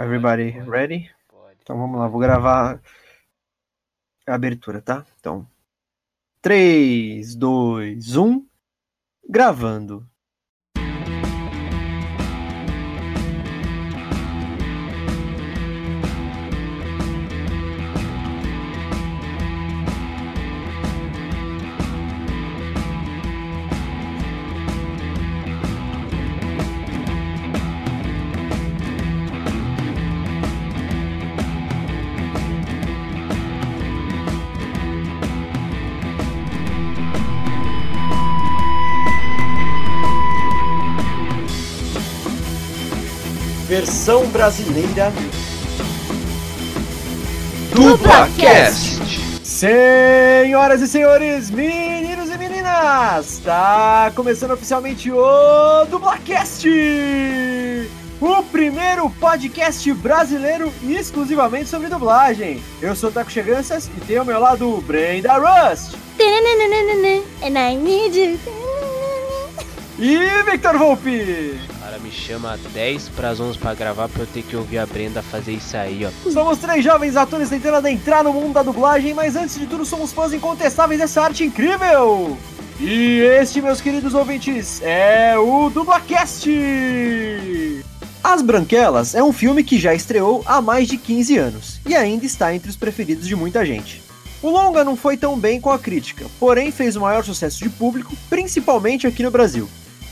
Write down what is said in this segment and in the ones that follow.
Everybody Pode, ready? Pode. Então vamos lá, vou gravar a abertura, tá? Então. 3, 2, 1. Gravando. Versão brasileira. DublaCast! Senhoras e senhores, meninos e meninas, está começando oficialmente o Dublacast! O primeiro podcast brasileiro exclusivamente sobre dublagem. Eu sou o Taco Cheganças e tenho ao meu lado o Brenda Rust And I need you. e Victor Volpe. Cara me chama 10 pras 11 pra gravar pra eu ter que ouvir a Brenda fazer isso aí, ó. Somos três jovens atores tentando adentrar no mundo da dublagem, mas antes de tudo somos fãs incontestáveis dessa arte incrível! E este, meus queridos ouvintes, é o Dublacast! As Branquelas é um filme que já estreou há mais de 15 anos e ainda está entre os preferidos de muita gente. O longa não foi tão bem com a crítica, porém fez o maior sucesso de público, principalmente aqui no Brasil.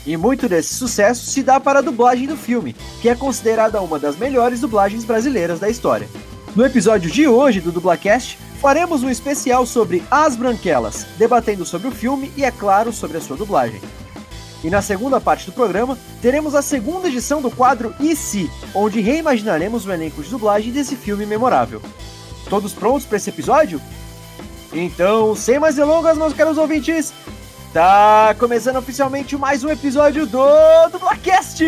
E muito desse sucesso se dá para a dublagem do filme, que é considerada uma das melhores dublagens brasileiras da história. No episódio de hoje do Dublacast, faremos um especial sobre As Branquelas, debatendo sobre o filme e, é claro, sobre a sua dublagem. E na segunda parte do programa, teremos a segunda edição do quadro E Se, onde reimaginaremos o elenco de dublagem desse filme memorável. Todos prontos para esse episódio? Então, sem mais delongas, meus caros ouvintes, tá começando oficialmente mais um episódio do Dublacast!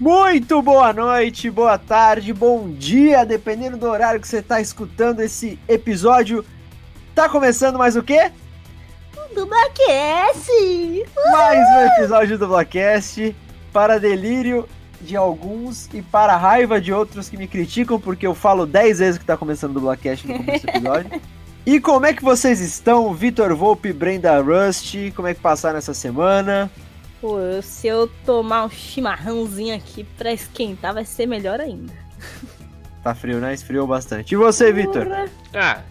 Muito boa noite, boa tarde, bom dia, dependendo do horário que você está escutando esse episódio. Tá começando mais o quê? Dublacast. Mais um episódio do Blackcast para delírio de alguns e para raiva de outros que me criticam porque eu falo 10 vezes que tá começando o Blackcast no começo do episódio. E como é que vocês estão, Vitor Volpe, Brenda Rust? Como é que passaram essa semana? Pô, se eu tomar um chimarrãozinho aqui pra esquentar, vai ser melhor ainda. Tá frio, né? Esfriou bastante. E você, Vitor? Ah,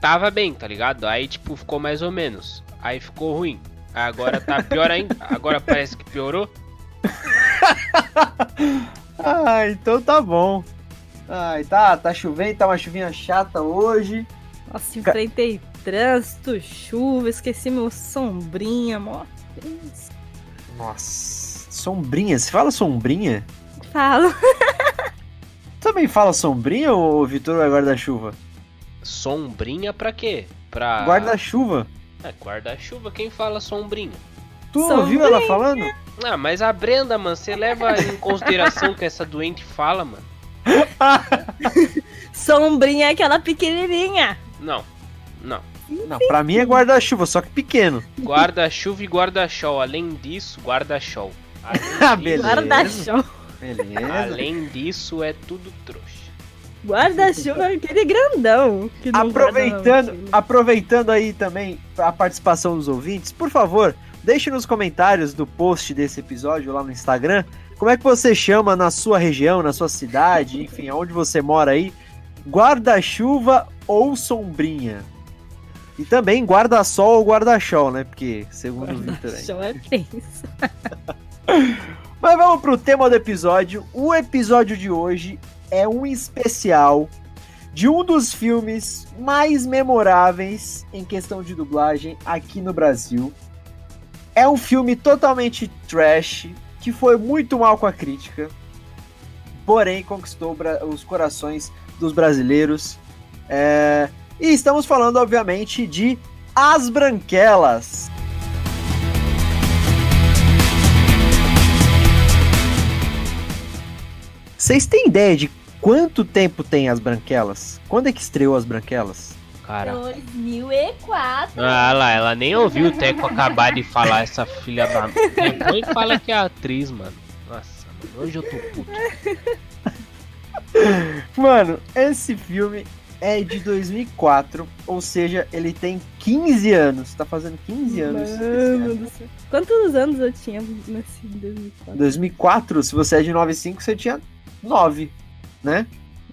tava bem, tá ligado? Aí, tipo, ficou mais ou menos. Aí ficou ruim. Agora tá pior ainda. Agora parece que piorou. Ah, então tá bom. Ai, tá, tá chovendo, tá uma chuvinha chata hoje. Nossa, enfrentei trânsito, chuva, esqueci meu sombrinha, mó. Nossa, sombrinha. Você fala sombrinha? Falo. Também fala sombrinha ou Vitor é guarda-chuva? Sombrinha pra quê? Pra. Guarda-chuva. É, guarda-chuva, quem fala sombrinha? Tu ouviu ela falando? Ah, mas a Brenda, mano, você leva em consideração que essa doente fala, mano? Sombrinha é aquela pequenininha. Não, não. Não, pra mim é guarda-chuva, só que pequeno. Guarda-chuva e guarda-sol. Além disso, guarda-sol. Além Ah, disso- beleza. Guarda-chuva. Beleza. Além disso, é tudo trouxa. Guarda-chuva é aquele grandão. guarda Aproveitando, aproveitando aí também a participação dos ouvintes, por favor, deixe nos comentários do post desse episódio lá no Instagram, como é que você chama na sua região, na sua cidade, enfim, aonde você mora aí, guarda-chuva ou sombrinha? E também guarda-sol ou guarda-chol, né? Porque, segundo o Victor aí. Guarda-chuva é tenso. Mas vamos pro tema do episódio. O episódio de hoje é um especial de um dos filmes mais memoráveis em questão de dublagem aqui no Brasil. É um filme totalmente trash, que foi muito mal com a crítica, porém conquistou os corações dos brasileiros. É, E estamos falando, obviamente, de As Branquelas. Vocês têm ideia de quanto tempo tem as branquelas? Quando é que estreou as branquelas? Cara. 2004. Ah lá, ela nem ouviu o Teco acabar de falar essa filha da. Depois fala que é atriz, mano. Nossa, mano, hoje eu tô puto. Mano, esse filme é de 2004, ou seja, ele tem 15 anos. Tá fazendo 15 anos. Mano ano. do céu. Quantos anos eu tinha nascido em 2004? 2004, se você é de 95, você tinha 9, né?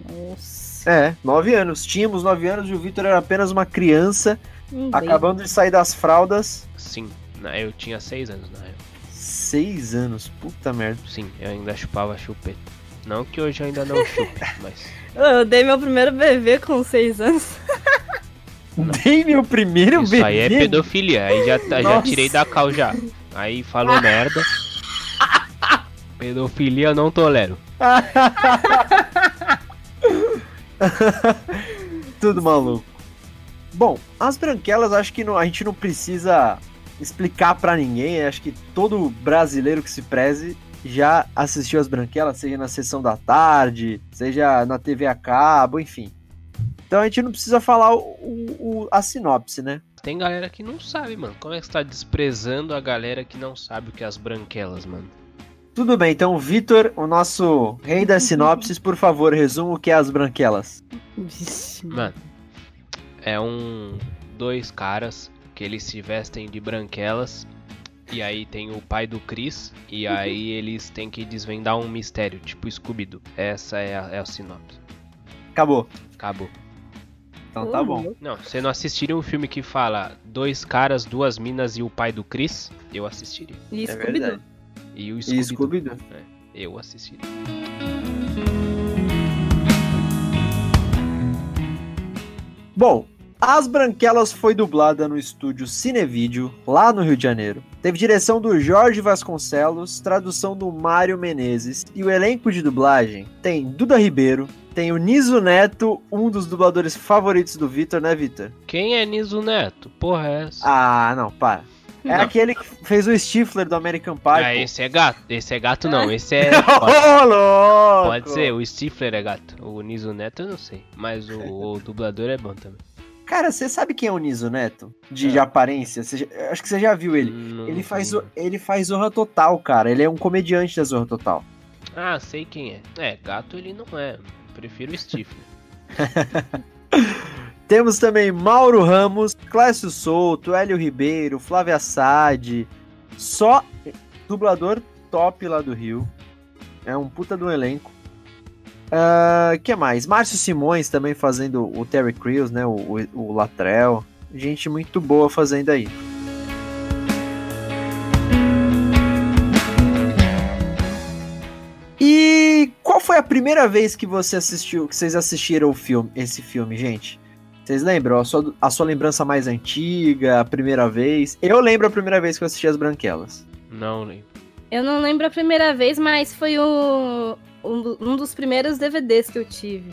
Nossa. É, 9 anos. Tínhamos 9 anos e o Victor era apenas uma criança, Um acabando de sair das fraldas. Sim, na- eu tinha seis anos na época. 6 anos, puta merda. Sim, eu ainda chupava chupeta. Não que hoje eu ainda não chupe, mas. Eu dei meu primeiro bebê com 6 anos. Dei meu primeiro Isso bebê. aí é pedofilia. Aí já, tá- já tirei da cal já. Aí falou merda. Pedofilia eu não tolero. Tudo maluco. Bom, as branquelas acho que não- a gente não precisa explicar pra ninguém. Acho que todo brasileiro que se preze já assistiu as branquelas, seja na sessão da tarde, seja na TV a cabo, enfim. Então a gente não precisa falar o- o- a sinopse, né? Tem galera que não sabe, mano. Como é que você tá desprezando a galera que não sabe o que é as branquelas, mano? Tudo bem, então, Vitor, o nosso rei das sinopses, por favor, resuma o que é as branquelas. Mano, é um. Dois caras que eles se vestem de branquelas. E aí tem o pai do Chris. E aí eles têm que desvendar um mistério, tipo Scooby-Doo. Essa é a, é a sinopse. Acabou. Acabou. Então tá bom. Não, se não assistirem um filme que fala dois caras, duas minas e o pai do Chris, eu assistiria. E É Scooby-Doo. E o Scooby-Doo, Scooby-Doo. eu assistiria. Bom, As Branquelas foi dublada no estúdio Cinevídeo, lá no Rio de Janeiro. Teve direção do Jorge Vasconcelos, tradução do Mário Menezes. E o elenco de dublagem tem Duda Ribeiro, tem o Niso Neto, um dos dubladores favoritos do Vitor, né, Vitor? Quem é Niso Neto? Porra, é essa? Ah, não, para. É Não. aquele que fez o Stifler do American Pie. Ah, pô. esse é gato. Esse é gato não, esse é. Pode, louco! pode ser, o Stifler é gato. O Niso Neto eu não sei. Mas o, o dublador é bom também. Cara, você sabe quem é o Niso Neto? De, É. de aparência? Já- acho que você já viu ele. Não Ele faz, o- ele faz Zorra Total, cara. Ele é um comediante da Zorra Total. Ah, sei quem é. É, gato ele não é. Prefiro o Stifler. Temos também Mauro Ramos, Clécio Souto, Hélio Ribeiro, Flávia Assad. Só dublador top lá do Rio. É um puta do elenco. O que mais? Márcio Simões também fazendo o Terry Crews, né? O, o, o Latrell. Gente muito boa fazendo aí. E qual foi a primeira vez que você assistiu, que vocês assistiram o filme, esse filme, gente? Vocês lembram? A sua, a sua lembrança mais antiga, a primeira vez? Eu lembro a primeira vez que eu assisti As Branquelas. Não lembro. Eu não lembro a primeira vez, mas foi o, um, um dos primeiros DVDs que eu tive.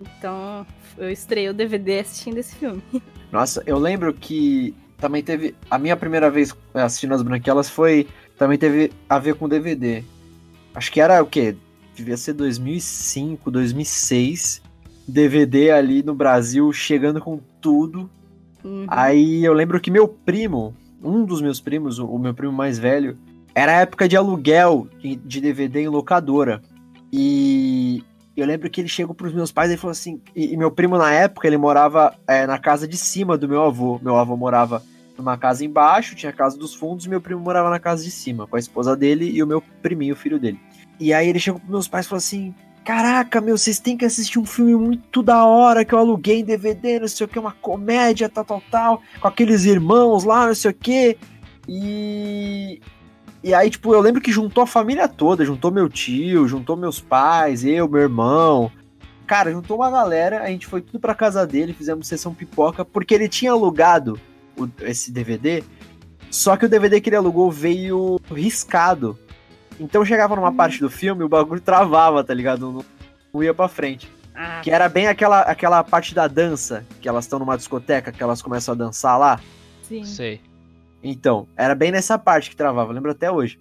Então, eu estreiei o DVD assistindo esse filme. Nossa, eu lembro que também teve. A minha primeira vez assistindo As Branquelas foi. Também teve a ver com DVD. Acho que era o quê? Devia ser 2005, 2006. DVD ali no Brasil chegando com tudo. Uhum. Aí eu lembro que meu primo, um dos meus primos, o, meu primo mais velho, era a época de aluguel de, DVD em locadora. E eu lembro que ele chegou pros meus pais e falou assim. E, e meu primo, na época, ele morava é, na casa de cima do meu avô. Meu avô morava numa casa embaixo, tinha a casa dos fundos, e meu primo morava na casa de cima, com a esposa dele e o meu priminho, o filho dele. E aí ele chegou pros meus pais e falou assim: Caraca, meu, vocês têm que assistir um filme muito da hora que eu aluguei em DVD, não sei o que, uma comédia, tal, tal, tal, com aqueles irmãos lá, não sei o que. E. E aí, tipo, eu lembro que juntou a família toda, juntou meu tio, juntou meus pais, eu, meu irmão. Cara, juntou uma galera, a gente foi tudo pra casa dele, fizemos sessão pipoca, porque ele tinha alugado o- esse DVD, só que o DVD que ele alugou veio riscado. Então chegava numa parte do filme, o bagulho travava, tá ligado? Não, não ia pra frente. Ah, Que era bem aquela, aquela parte da dança, que elas estão numa discoteca, que elas começam a dançar lá. sim. Sei. Então, era bem nessa parte que travava, lembro até hoje.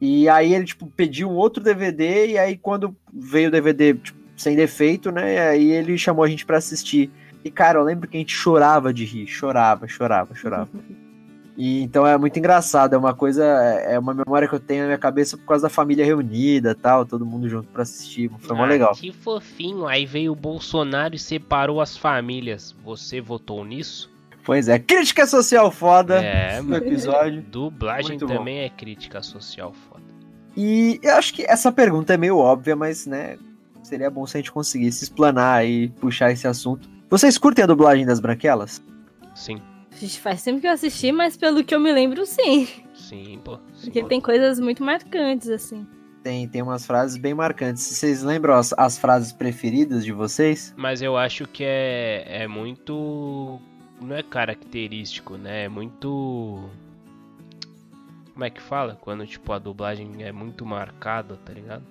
E aí ele, tipo, pediu um outro DVD, e aí quando veio o DVD tipo, sem defeito, né? Aí ele chamou a gente pra assistir. E, cara, eu lembro que a gente chorava de rir, chorava, chorava, chorava. E então é muito engraçado, é uma coisa, é uma memória que eu tenho na minha cabeça por causa da família reunida tal, todo mundo junto pra assistir. Foi mó Ah, legal. Que fofinho. Aí veio o Bolsonaro e separou as famílias. Você votou nisso? Pois é, crítica social foda É, no episódio. Dublagem Muito bom. também é crítica social foda. E eu acho que essa pergunta é meio óbvia, mas, né, seria bom se a gente conseguisse explanar e puxar esse assunto. Vocês curtem a dublagem das branquelas? Sim, faz tempo que eu assisti, mas pelo que eu me lembro, sim. sim, pô. sim. Porque tem coisas muito marcantes, assim. Tem, tem umas frases bem marcantes. Vocês lembram as, as frases preferidas de vocês? Mas eu acho que é, é muito. Não é característico, né? É muito. Como é que fala? Quando, tipo, a dublagem é muito marcada, tá ligado?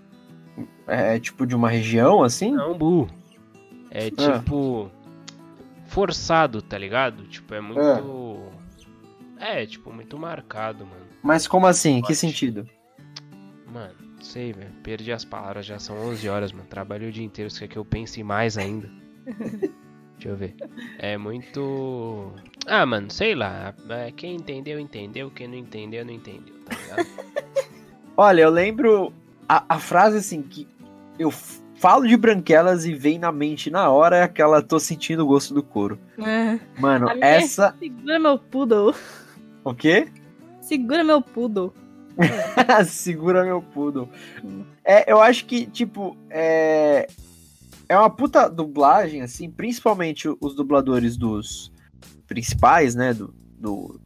É tipo de uma região, assim? Não, Bu. É tipo. Forçado, tá ligado? Tipo, é muito. É, tipo, muito marcado, mano. Mas como assim? Que Pode. sentido? Mano, sei, velho. Perdi as palavras, já são 11 horas, mano. Trabalhei o dia inteiro, você quer que eu pense mais ainda? Deixa eu ver. É muito. Ah, mano, sei lá. É, Quem entendeu, entendeu. Quem não entendeu, não entendeu, tá ligado? Olha, eu lembro a, a frase assim que eu falo de branquelas e vem na mente na hora é aquela tô sentindo o gosto do couro. É. Mano, A minha- essa. Segura meu poodle. O quê? Segura meu poodle. Segura meu poodle. É, eu acho que, tipo, é. É uma puta dublagem, assim, principalmente os dubladores dos principais, né? Do, do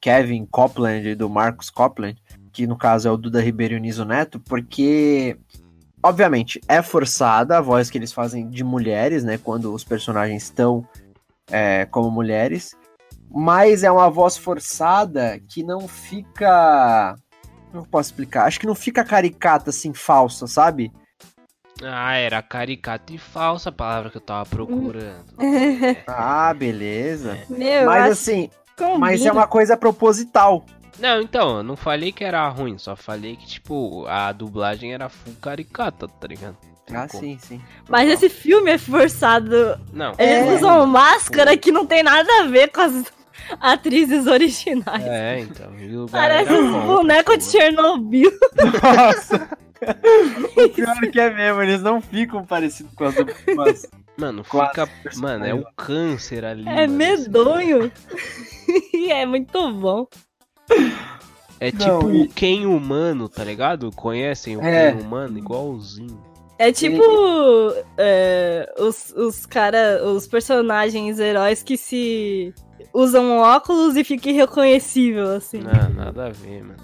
Kevin Copland e do Marcos Copland, que no caso é o Duda Ribeiro e o Niso Neto, porque, obviamente, é forçada a voz que eles fazem de mulheres, né? Quando os personagens estão é, como mulheres. Mas é uma voz forçada que não fica. Como eu posso explicar? Acho que não fica caricata assim, falsa, sabe? Ah, era caricato e falsa a palavra que eu tava procurando. Ah, beleza. Meu, mas assim, combina. mas é uma coisa proposital. Não, então, eu não falei que era ruim, só falei que, tipo, a dublagem era full caricata, tá ligado? Tem Ah, como. sim, sim. Mas esse filme é forçado. Não. Eles É. usam máscara que não tem nada a ver com as atrizes originais. É, então. Parece os volta, bonecos de. Chernobyl. Nossa! o pior que é mesmo, eles não ficam parecidos com as duas. Mano, com as fica. Mano, é o câncer ali. É mano, medonho. E é muito bom. É Não, tipo e- o Ken humano, tá ligado? Conhecem o É. Ken humano? Igualzinho. É tipo é, os, os cara, os personagens heróis que se usam óculos e fica irreconhecível, assim. Não, nada a ver, mano.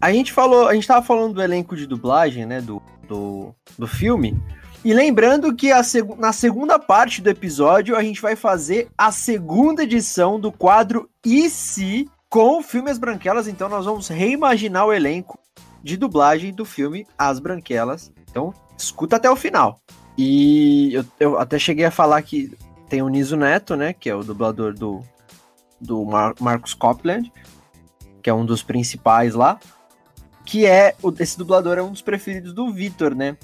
A gente falou, a gente tava falando do elenco de dublagem, né, do, do, do filme. E lembrando que a segu- na segunda parte do episódio a gente vai fazer a segunda edição do quadro E se com o filme As Branquelas, então nós vamos reimaginar o elenco de dublagem do filme As Branquelas. Então, escuta até o final. E eu, eu até cheguei a falar que tem o Niso Neto, né, que é o dublador do, do Mar- Marcos Copland, que é um dos principais lá que é esse dublador é um dos preferidos do Vitor, né?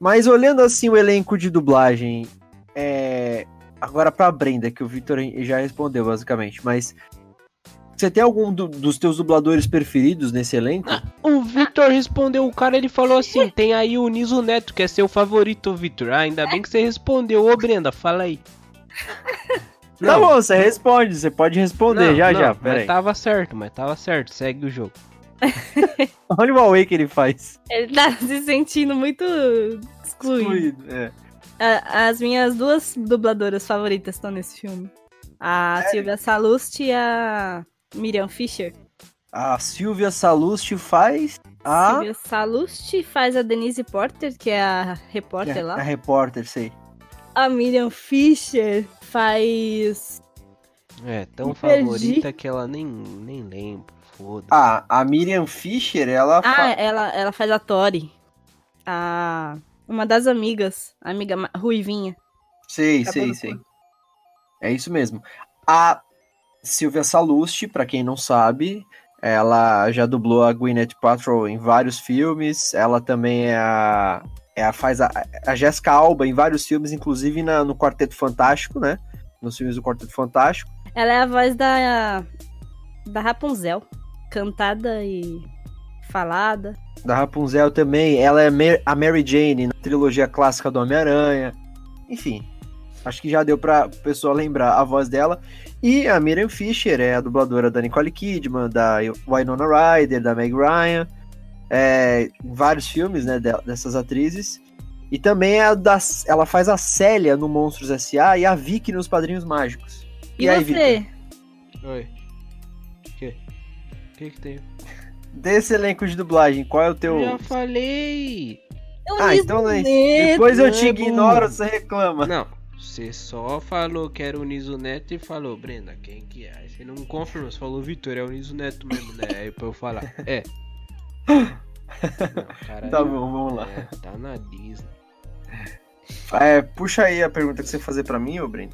Mas olhando assim o elenco de dublagem, é... agora pra Brenda, que o Vitor já respondeu basicamente, mas você tem algum do- dos teus dubladores preferidos nesse elenco? O Victor respondeu, o cara ele falou assim: tem aí o Niso Neto, que é seu favorito, Victor. Ah, ainda bem que você respondeu. Ô, Brenda, fala aí. Tá bom, você responde, você pode responder Não, já não, já, Mas peraí. tava certo, mas tava certo. Segue o jogo. Olha o Huawei que ele faz. Ele tá se sentindo muito excluído. Excluído, é. A- As minhas duas dubladoras favoritas estão nesse filme. A Silvia Salust e a Miriam Fisher. A Silvia Salusti faz a... Silvia Salust faz a Denise Porter, que é a repórter a, lá. a repórter, sei. A Miriam Fisher faz. É, tão favorita que ela nem, nem lembra. Foda-se. Ah, a Miriam Fischer, ela Ah, fa- ela, ela faz a Tori. A. Uma das amigas. A amiga Ruivinha. Sei, sei, sei. É isso mesmo. A Silvia Salusti, pra quem não sabe, ela já dublou a Gwyneth Paltrow em vários filmes. Ela também é a, é a faz a, a Jessica Alba em vários filmes, inclusive na, no Quarteto Fantástico, né? Nos filmes do Quarteto Fantástico. Ela é a voz da, da Rapunzel. Cantada e falada. Da Rapunzel também. Ela é a Mary Jane na trilogia clássica do Homem-Aranha. Enfim, acho que já deu pra pessoa lembrar a voz dela. E a Miriam Fisher é a dubladora da Nicole Kidman, da Winona Ryder, da Meg Ryan. É, em vários filmes né, de- dessas atrizes. E também é a da, ela faz a Célia no Monstros S.A. e a Vicky nos Padrinhos Mágicos. E, aí, você? Oi. Que? Que que tem? Desse elenco de dublagem, qual é o teu. Já falei. Eu Ah, então né, depois eu te ignoro, você reclama. Não, você só falou que era o Niso Neto e falou, Brenda, quem que é? Aí Você não confirmou, você falou, Vitor, é o Niso Neto mesmo, né? Aí pra eu falar, é. Não, caralho. Tá bom, vamos lá. É, tá na Disney. É, puxa aí a pergunta que você fazer pra mim, ô Breno.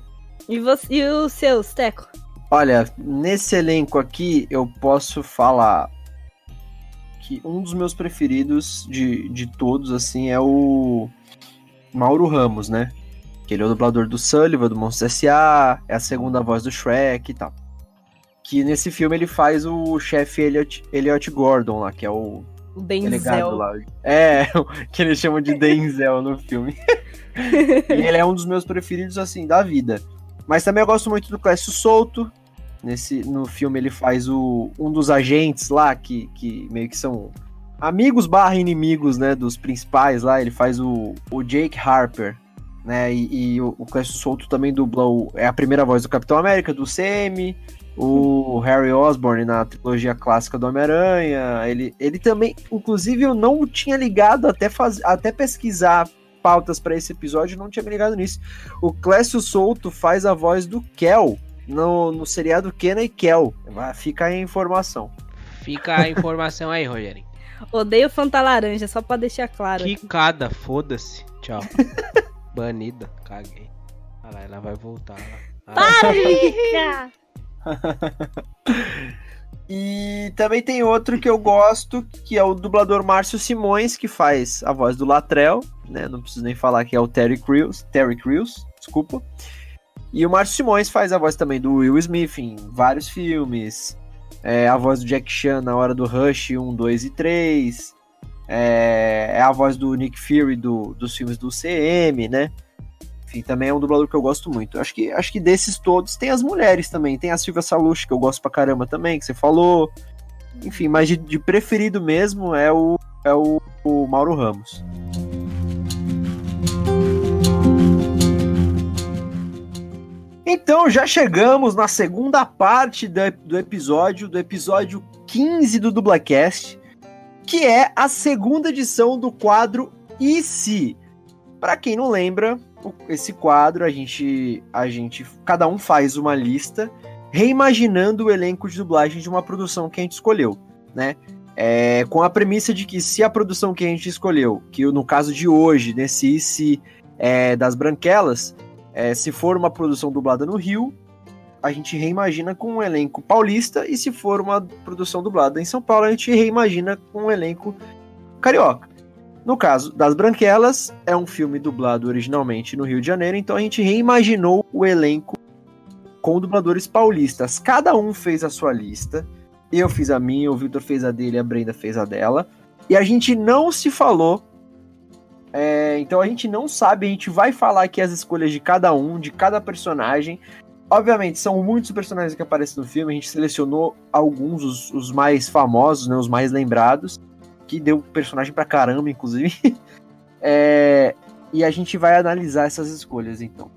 E, você, e os seus, Teco? Olha, nesse elenco aqui eu posso falar que um dos meus preferidos de, de todos, assim, é o Mauro Ramos, né? Que ele é o dublador do Sullivan, do Monstros S.A., é a segunda voz do Shrek e tal. Que nesse filme ele faz o chefe Elliot, Elliot Gordon lá, que é o Denzel. lá. É, que eles chamam de Denzel no filme. e ele é um dos meus preferidos, assim, da vida. Mas também eu gosto muito do Clécio Souto. Nesse, no filme ele faz o, um dos agentes lá, que, que meio que são amigos barra inimigos, né, dos principais lá. Ele faz o, o Jake Harper, né, e, e o, o Clécio Souto também dubla o, é a primeira voz do Capitão América, do CM, o Harry Osborn na trilogia clássica do Homem-Aranha. Ele, ele também, inclusive, eu não tinha ligado até, faz, até pesquisar pautas para esse episódio, não tinha me ligado nisso. O Clécio Souto faz a voz do Kel no, no seriado Kena e Kel. Fica aí a informação. Fica a informação aí, Rogerinho. Odeio Fanta Laranja, só pra deixar claro. Quicada, foda-se. Tchau. Banida, caguei. Olha lá, ela vai voltar lá. Ah, Para de! E também tem outro que eu gosto, que é o dublador Márcio Simões, que faz a voz do Latrell, né? Não preciso nem falar que é o Terry Crews, Terry Crews, desculpa. E o Márcio Simões faz a voz também do Will Smith em vários filmes. É a voz do Jack Chan na hora do Rush 1, 2 e 3. É, é a voz do Nick Fury do, dos filmes do CM, né? Enfim, também é um dublador que eu gosto muito. Acho que, acho que desses todos tem as mulheres também. Tem a Silvia Salucci, que eu gosto pra caramba também, que você falou. Enfim, mas de, de preferido mesmo é o, é o, o Mauro Ramos. Então já chegamos na segunda parte do, do episódio, do episódio 15 do Dublacast, que é a segunda edição do quadro E se? Para quem não lembra, esse quadro a gente, a gente, cada um faz uma lista reimaginando o elenco de dublagem de uma produção que a gente escolheu, né? É, com a premissa de que se a produção que a gente escolheu, que no caso de hoje, nesse IC é, das Branquelas, é, se for uma produção dublada no Rio, a gente reimagina com um elenco paulista, e se for uma produção dublada em São Paulo, a gente reimagina com um elenco carioca. No caso das Branquelas, é um filme dublado originalmente no Rio de Janeiro, então a gente reimaginou o elenco com dubladores paulistas. Cada um fez a sua lista. Eu fiz a minha, o Victor fez a dele, a Brenda fez a dela. E a gente não se falou. É, então a gente não sabe, a gente vai falar aqui as escolhas de cada um, de cada personagem. Obviamente, são muitos personagens que aparecem no filme, a gente selecionou alguns, os, os mais famosos, né, os mais lembrados, que deu personagem pra caramba, inclusive. É, e a gente vai analisar essas escolhas, então.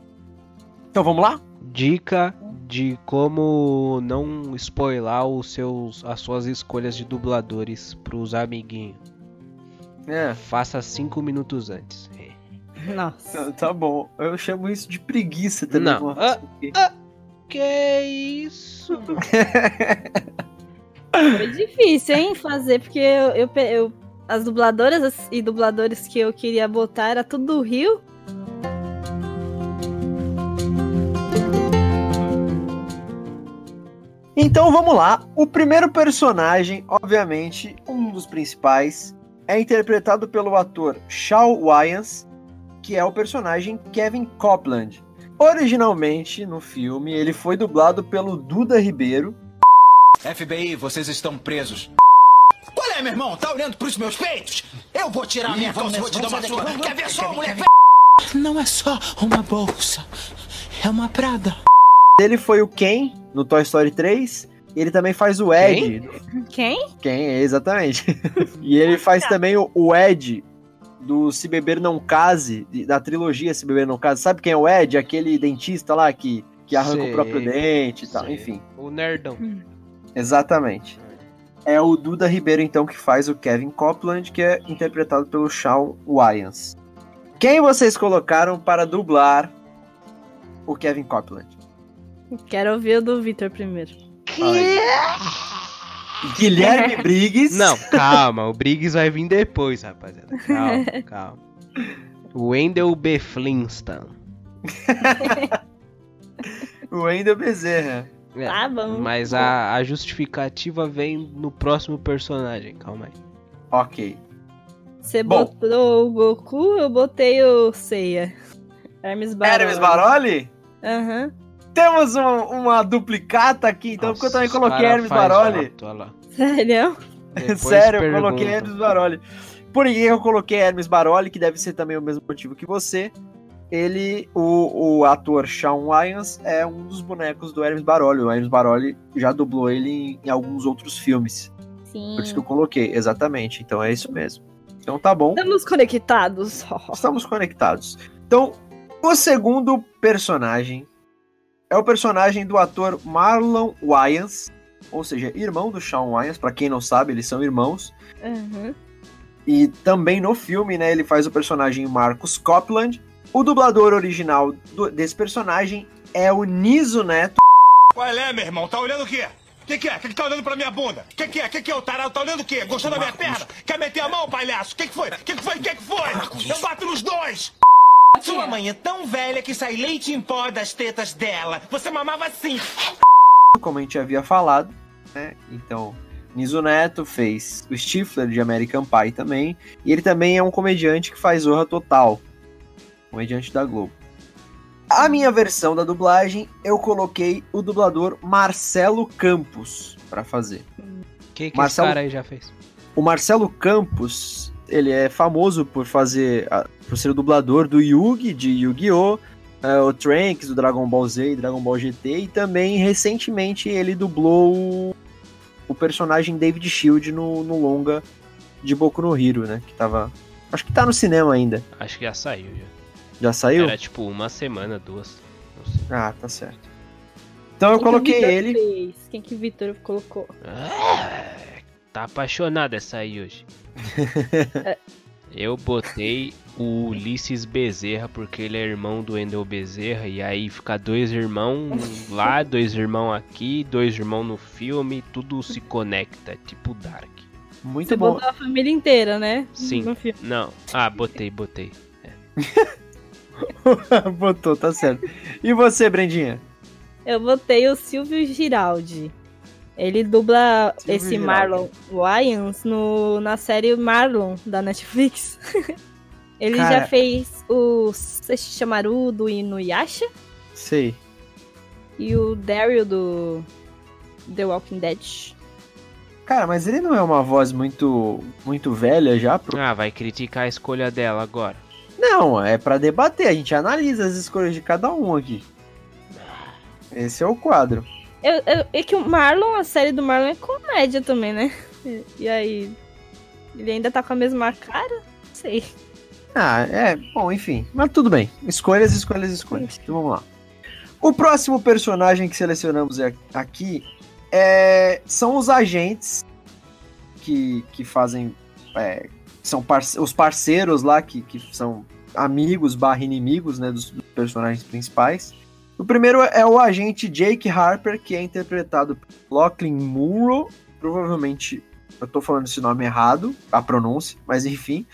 Então vamos lá? Dica de como não spoiler os seus, as suas escolhas de dubladores pros amiguinhos. É, Faça cinco minutos antes. É. Nossa. tá bom. Eu chamo isso de preguiça também. Não. uma- Ah, Que isso? Foi difícil, hein, fazer, porque eu, eu, eu- as dubladoras e dubladores que eu queria botar era tudo do Rio. Então vamos lá. O primeiro personagem, obviamente, um dos principais, é interpretado pelo ator Shaw Wyans, que é o personagem Kevin Copland. Originalmente, no filme, ele foi dublado pelo Duda Ribeiro. FBI, vocês estão presos. Qual é, meu irmão? Tá olhando pros meus peitos? Eu vou tirar minha calça e vou te dar uma surra. Quer ver só, mulher? Não é só uma bolsa, é uma prada. Ele foi o Ken no Toy Story 3. Ele também faz o Ed. Quem? Ken, é, exatamente. e ele faz também o, Ed do Se Beber Não Case, da trilogia Se Beber Não Case. Sabe quem é o Ed? Aquele dentista lá que, que arranca Sei, o próprio dente e tal. sei. Enfim, O nerdão. Exatamente. É o Duda Ribeiro, então, que faz o Kevin Copland, que é interpretado pelo Shawn Wyans. Quem vocês colocaram para dublar o Kevin Copland? Quero ouvir o do Victor primeiro. Guilherme Briggs. Não, calma, o Briggs vai vir depois, rapaziada. Calma, calma. Wendell B. Flintstone. O Wendel Bezerra. É, Tá bom. Mas a, a justificativa vem no próximo personagem, calma aí. Ok. Você botou o Goku, eu botei o Seiya. Hermes Baroli. Hermes Baroli? Aham. Temos um- uma duplicata aqui, então porque eu também Nossa, coloquei Hermes Baroli. Sério? Depois Sério, eu pergunta. coloquei Hermes Baroli. Por que eu coloquei Hermes Baroli, que deve ser também o mesmo motivo que você. Ele, o, o ator Shawn Wyans, é um dos bonecos do Hermes Baroli. O Hermes Baroli já dublou ele em, em alguns outros filmes. Sim. Por isso que eu coloquei, exatamente. Então é isso mesmo. Então tá bom. Estamos conectados. Estamos conectados. Então, o segundo personagem é o personagem do ator Marlon Wayans, ou seja, irmão do Shawn Wayans. Pra quem não sabe, eles são irmãos. Uhum. E também no filme, né, ele faz o personagem Marcus Copland. O dublador original do- desse personagem é o Niso Neto. Qual é, meu irmão? Tá olhando o quê? O que, que é? O que, que tá olhando pra minha bunda? O que, que é? O que, que é? O tarado tá olhando o quê? Gostou da minha perna? Quer meter a mão, palhaço? O que, que foi? O que, que foi? O que, que foi? Eu bato nos dois! Sua mãe é tão velha que sai leite em pó das tetas dela. Você mamava assim. como a gente havia falado, né? Então, Niso Neto fez o Stifler de American Pie também, e ele também é um comediante que faz Zorra Total, comediante da Globo. A minha versão da dublagem, eu coloquei o dublador Marcelo Campos pra fazer. O que, que Marcelo- esse cara aí já fez? O Marcelo Campos, ele é famoso por fazer, por ser o dublador do Yugi de Yu-Gi-Oh!, eh, o Trunks do Dragon Ball Z e Dragon Ball GT, e também recentemente ele dublou o, o personagem David Shield no, no longa de Boku no Hero, né? Que tava. Acho que tá no cinema ainda. Acho que já saiu, já. Já saiu? Era tipo uma semana, duas. Não sei. Ah, tá certo. Então eu Quem que coloquei Victor ele. fez? Quem que o Victor colocou? Ah, tá apaixonada essa aí hoje. Eu botei o Ulisses Bezerra, porque ele é irmão do Endel Bezerra, e aí fica dois irmãos lá, dois irmãos aqui, dois irmãos no filme, tudo se conecta, tipo Dark. Muito Você bom. botou a família inteira, né? Sim. No filme. Não, ah, botei, botei. Botou, tá certo. E você, Brendinha? Eu botei o Silvio Giraldi. Ele dubla Silvio esse Giraldi. Marlon Wayans no, na série Marlon, da Netflix. Ele Cara- já fez o Sesshimaru do Inuyasha Sei. e o Daryl do The Walking Dead. Cara, mas ele não é uma voz muito muito velha já pro Ah, vai criticar a escolha dela agora. Não, é pra debater, a gente analisa as escolhas de cada um aqui. Esse é o quadro. Eu, eu- é que o Marlon, a série do Marlon é comédia também, né? E, e aí. Ele ainda tá com a mesma cara? Não sei. Ah, é, bom, enfim. Mas tudo bem. Escolhas, escolhas, escolhas. Então vamos lá. O próximo personagem que selecionamos é- aqui é, são os agentes que, que fazem. é, são os parceiros lá, que, que são amigos barra inimigos né, dos, dos personagens principais. O primeiro é o agente Jake Harper, que é interpretado por Lachlan Munro. Provavelmente eu tô falando esse nome errado, a pronúncia, mas enfim.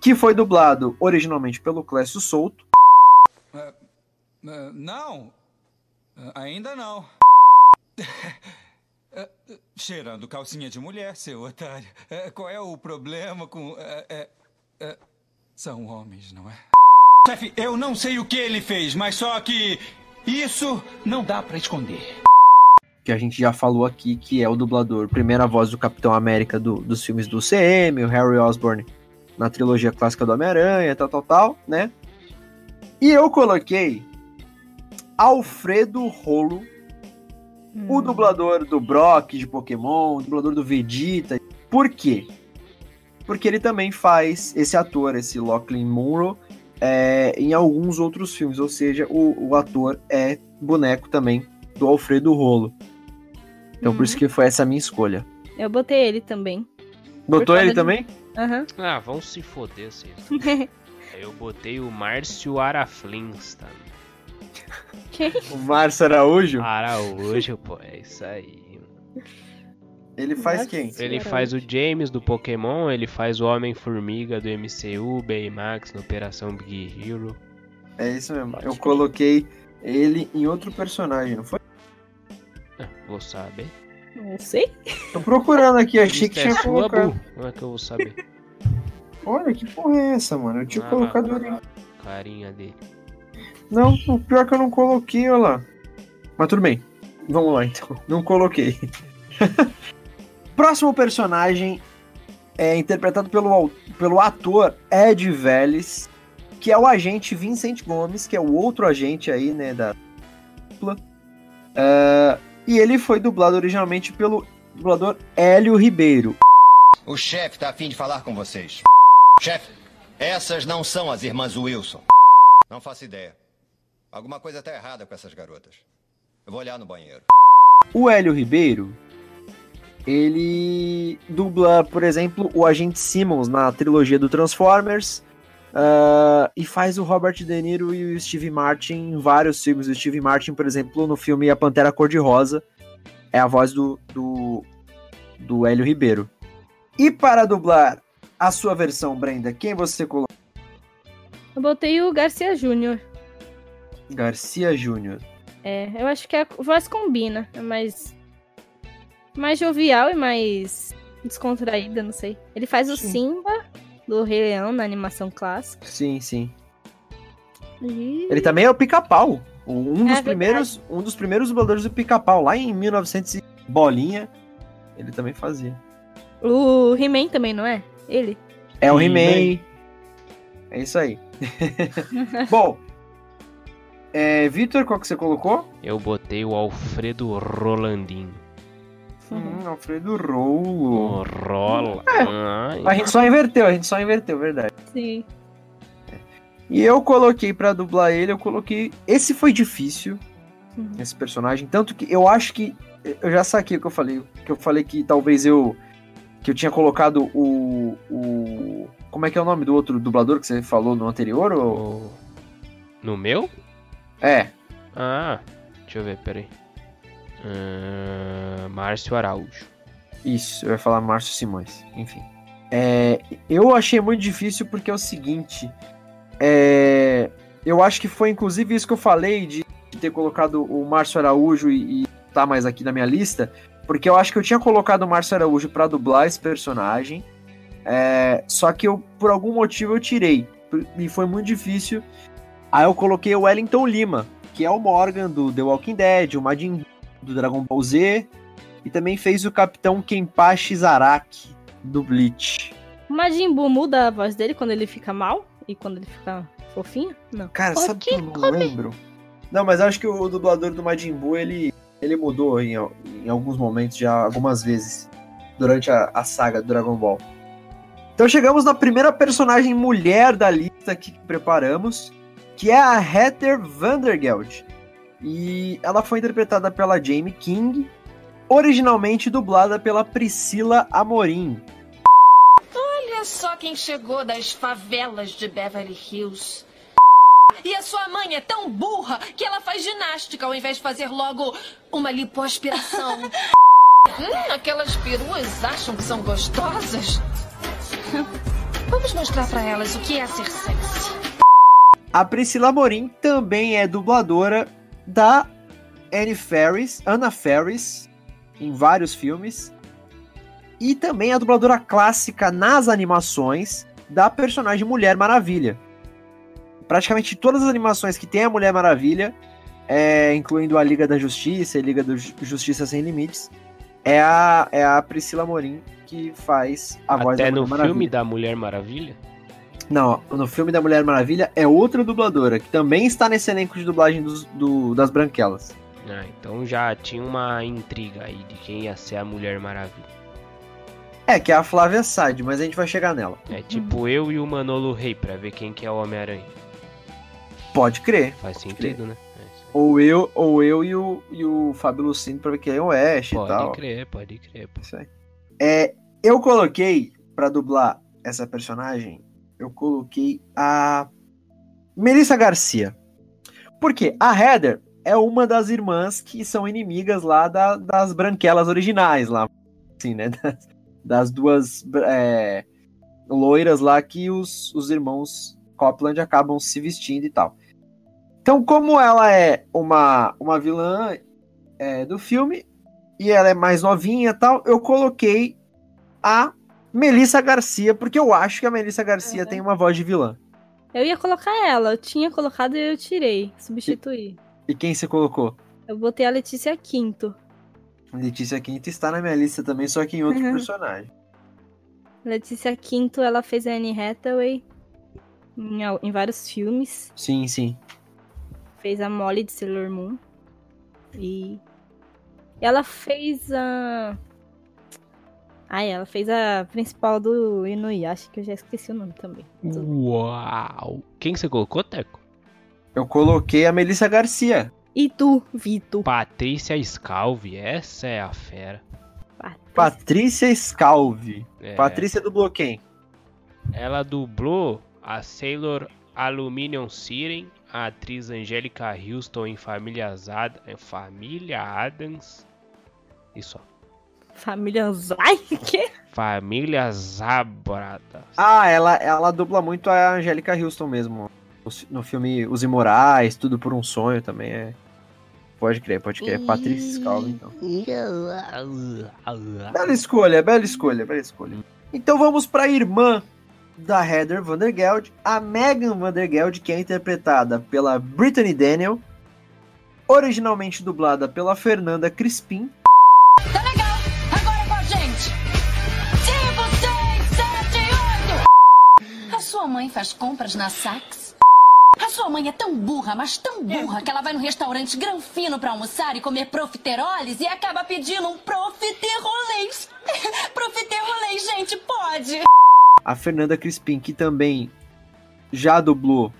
Que foi dublado originalmente pelo Clécio Souto. não, ainda não. Cheirando calcinha de mulher, seu otário. É, qual é o problema com. é, é, é, são homens, não é? Chefe, eu não sei o que ele fez, mas só que isso não dá pra esconder. que a gente já falou aqui, que é o dublador, primeira voz do Capitão América do- dos filmes do CM, o Harry Osborn na trilogia clássica do Homem-Aranha, tal, tal, tal, né? E eu coloquei Alfredo Rolo, o dublador do Brock de Pokémon, o dublador do Vegeta. Por quê? Porque ele também faz esse ator, esse Lachlan Munro, é, em alguns outros filmes, ou seja, o, o ator é boneco também do Alfredo Rolo. Então por isso que foi essa a minha escolha. Eu botei ele também. Botou ele de- também? Aham. Ah, vão se foder vocês. Eu botei o Márcio Araflinstan. O Márcio Araújo? Araújo, pô, é isso aí. Ele faz quem? Ele faz o James do Pokémon, ele faz o Homem-Formiga do MCU, Baymax na Operação Big Hero. É isso mesmo. Eu coloquei ele em outro personagem, não foi? Ah, vou saber. Não sei. Tô procurando aqui, achei que é tinha sua, colocado. Como é que eu vou saber? Olha, que porra é essa, mano? Eu tinha Ah, colocado ele. Carinha dele. Não, o pior que eu não coloquei, olha lá. Mas tudo bem. Vamos lá então. Não coloquei. Próximo personagem é interpretado pelo, pelo ator Ed Vélez, que é o agente Vincent Gomes, que é o outro agente aí, né, da dupla. É, e ele foi dublado originalmente pelo dublador Hélio Ribeiro. O chefe tá afim de falar com vocês. Chefe, essas não são as irmãs Wilson. Não faço ideia. Alguma coisa tá errada com essas garotas. Eu vou olhar no banheiro. O Hélio Ribeiro, ele dubla, por exemplo, o agente Simmons na trilogia do Transformers. ah, e faz o Robert De Niro e o Steve Martin em vários filmes. O Steve Martin, por exemplo, no filme A Pantera Cor-de-Rosa, é a voz do, do, do Hélio Ribeiro. E para dublar a sua versão, Brenda, quem você colocou? Eu botei o Garcia Júnior. Garcia Júnior. É, eu acho que a voz combina. É mais. Mais jovial e mais descontraída, não sei. Ele faz o Sim. Simba do Rei Leão na animação clássica. Sim, sim. E... Ele também é o Pica-Pau. Um É dos verdade. primeiros, um dos primeiros dubladores do Pica-Pau, lá em 1900 e bolinha, ele também fazia. O He-Man também, não é? Ele? É o He-Man. He-Man. É isso aí. Bom, é, Vitor, qual que você colocou? Eu botei o Alfredo Rolandim. Hum, Alfredo Rolo. O Rola. É. Ai, A gente só inverteu, a gente só inverteu, verdade. Sim. E eu coloquei pra dublar ele, eu coloquei. Esse foi difícil, Uhum. esse personagem. Tanto que eu acho que. Eu já saquei o que eu falei. Que eu falei que talvez eu. Que eu tinha colocado o. o como é que é o nome do outro dublador que você falou no anterior? Ou... o- No meu? É. Ah, deixa eu ver, peraí. Ah, Márcio Araújo. Isso, eu ia falar Márcio Simões. Enfim. É, eu achei muito difícil porque é o seguinte. é, eu acho que foi inclusive isso que eu falei de ter colocado o Márcio Araújo e, e tá mais aqui na minha lista. Porque eu acho que eu tinha colocado o Márcio Araújo pra dublar esse personagem. é, só que eu, por algum motivo, eu tirei. E foi muito difícil. Aí eu coloquei o Wellington Lima, que é o Morgan do The Walking Dead, o Majin Buu do Dragon Ball Z, e também fez o Capitão Kenpachi Zaraki do Bleach. O Majin Buu muda a voz dele quando ele fica mal? E quando ele fica fofinho? Não. Cara, Ok, sabe que eu não lembro? Não, mas acho que o dublador do Majin Buu, ele, ele mudou em, em alguns momentos, já algumas vezes, durante a, a saga do Dragon Ball. Então chegamos na primeira personagem mulher da lista que preparamos, que é a Heather Vandergeld. E ela foi interpretada pela Jamie King, originalmente dublada pela Priscila Amorim. Olha só quem chegou das favelas de Beverly Hills. E a sua mãe é tão burra que ela faz ginástica ao invés de fazer logo uma lipoaspiração. hum, aquelas peruas acham que são gostosas? Vamos mostrar pra elas o que é ser sexy. A Priscila Amorim também é dubladora da Anne Ferris, Anna Ferris, em vários filmes. E também a dubladora clássica nas animações da personagem Mulher Maravilha. Praticamente todas as animações que tem a Mulher Maravilha, é, incluindo a Liga da Justiça e Liga da Ju- Justiça Sem Limites, é a, é a Priscila Morim que faz a voz da Até Mulher no Maravilha. filme da Mulher Maravilha? Não, no filme da Mulher Maravilha é outra dubladora, que também está nesse elenco de dublagem dos- do- das Branquelas. Ah, então já tinha uma intriga aí de quem ia ser a Mulher Maravilha. É, que é a Flávia Sade, mas a gente vai chegar nela. É tipo eu e o Manolo Rei pra ver quem que é o Homem-Aranha. Pode crer. Faz sentido, né? É. Ou eu, ou eu e o, e o Fábio Lucindo pra ver quem é o Ash e Pode tal. crer, pode crer. pô. Isso aí. É, eu coloquei, pra dublar essa personagem, eu coloquei a Melissa Garcia. Por quê? A Heather é uma das irmãs que são inimigas lá da- das branquelas originais lá. Assim, né? Das, das duas é, loiras lá que os, os irmãos Copland acabam se vestindo e tal. Então, como ela é uma, uma vilã é, do filme, e ela é mais novinha e tal, eu coloquei a Melissa Garcia, porque eu acho que a Melissa Garcia tem uma voz de vilã. Eu ia colocar ela, eu tinha colocado e eu tirei, substituí. E quem você colocou? Eu botei a Letícia Quinto. Letícia Quinto está na minha lista também, só que em outro Uhum. personagem. Letícia Quinto, ela fez a Anne Hathaway em, em vários filmes. Sim, sim. Fez a Molly de Sailor Moon. E ela fez a. Ai, ela fez a principal do Inuyasha, que eu já esqueci o nome também. Uau! Quem você colocou, Teco? Eu coloquei a Melissa Garcia. E tu, Vitor? Patrícia Scalvi, essa é a fera. Patrícia Scalvi. É. Patrícia dublou quem? Ela dublou a Sailor Aluminium Siren, a atriz Angélica Houston em Famílias Ad... em Família Adams. Isso. Família Zai? Que? Família Zabrada. Ah, ela, ela dubla muito a Angélica Houston mesmo. No, filme Os Imorais, Tudo por um Sonho também é. Pode crer, pode crer. Patrícia Scalvi, então. Bela escolha, bela escolha, bela escolha. Então vamos para a irmã da Heather Vandergeld, a Megan Vandergeld, que é interpretada pela Brittany Daniel, originalmente dublada pela Fernanda Crispim. Sua mãe faz compras na Saks? A sua mãe é tão burra, mas tão burra, que ela vai no restaurante granfino pra almoçar e comer profiteroles e acaba pedindo um profiterolês. profiterolês, gente, pode. A Fernanda Crispim, que também já dublou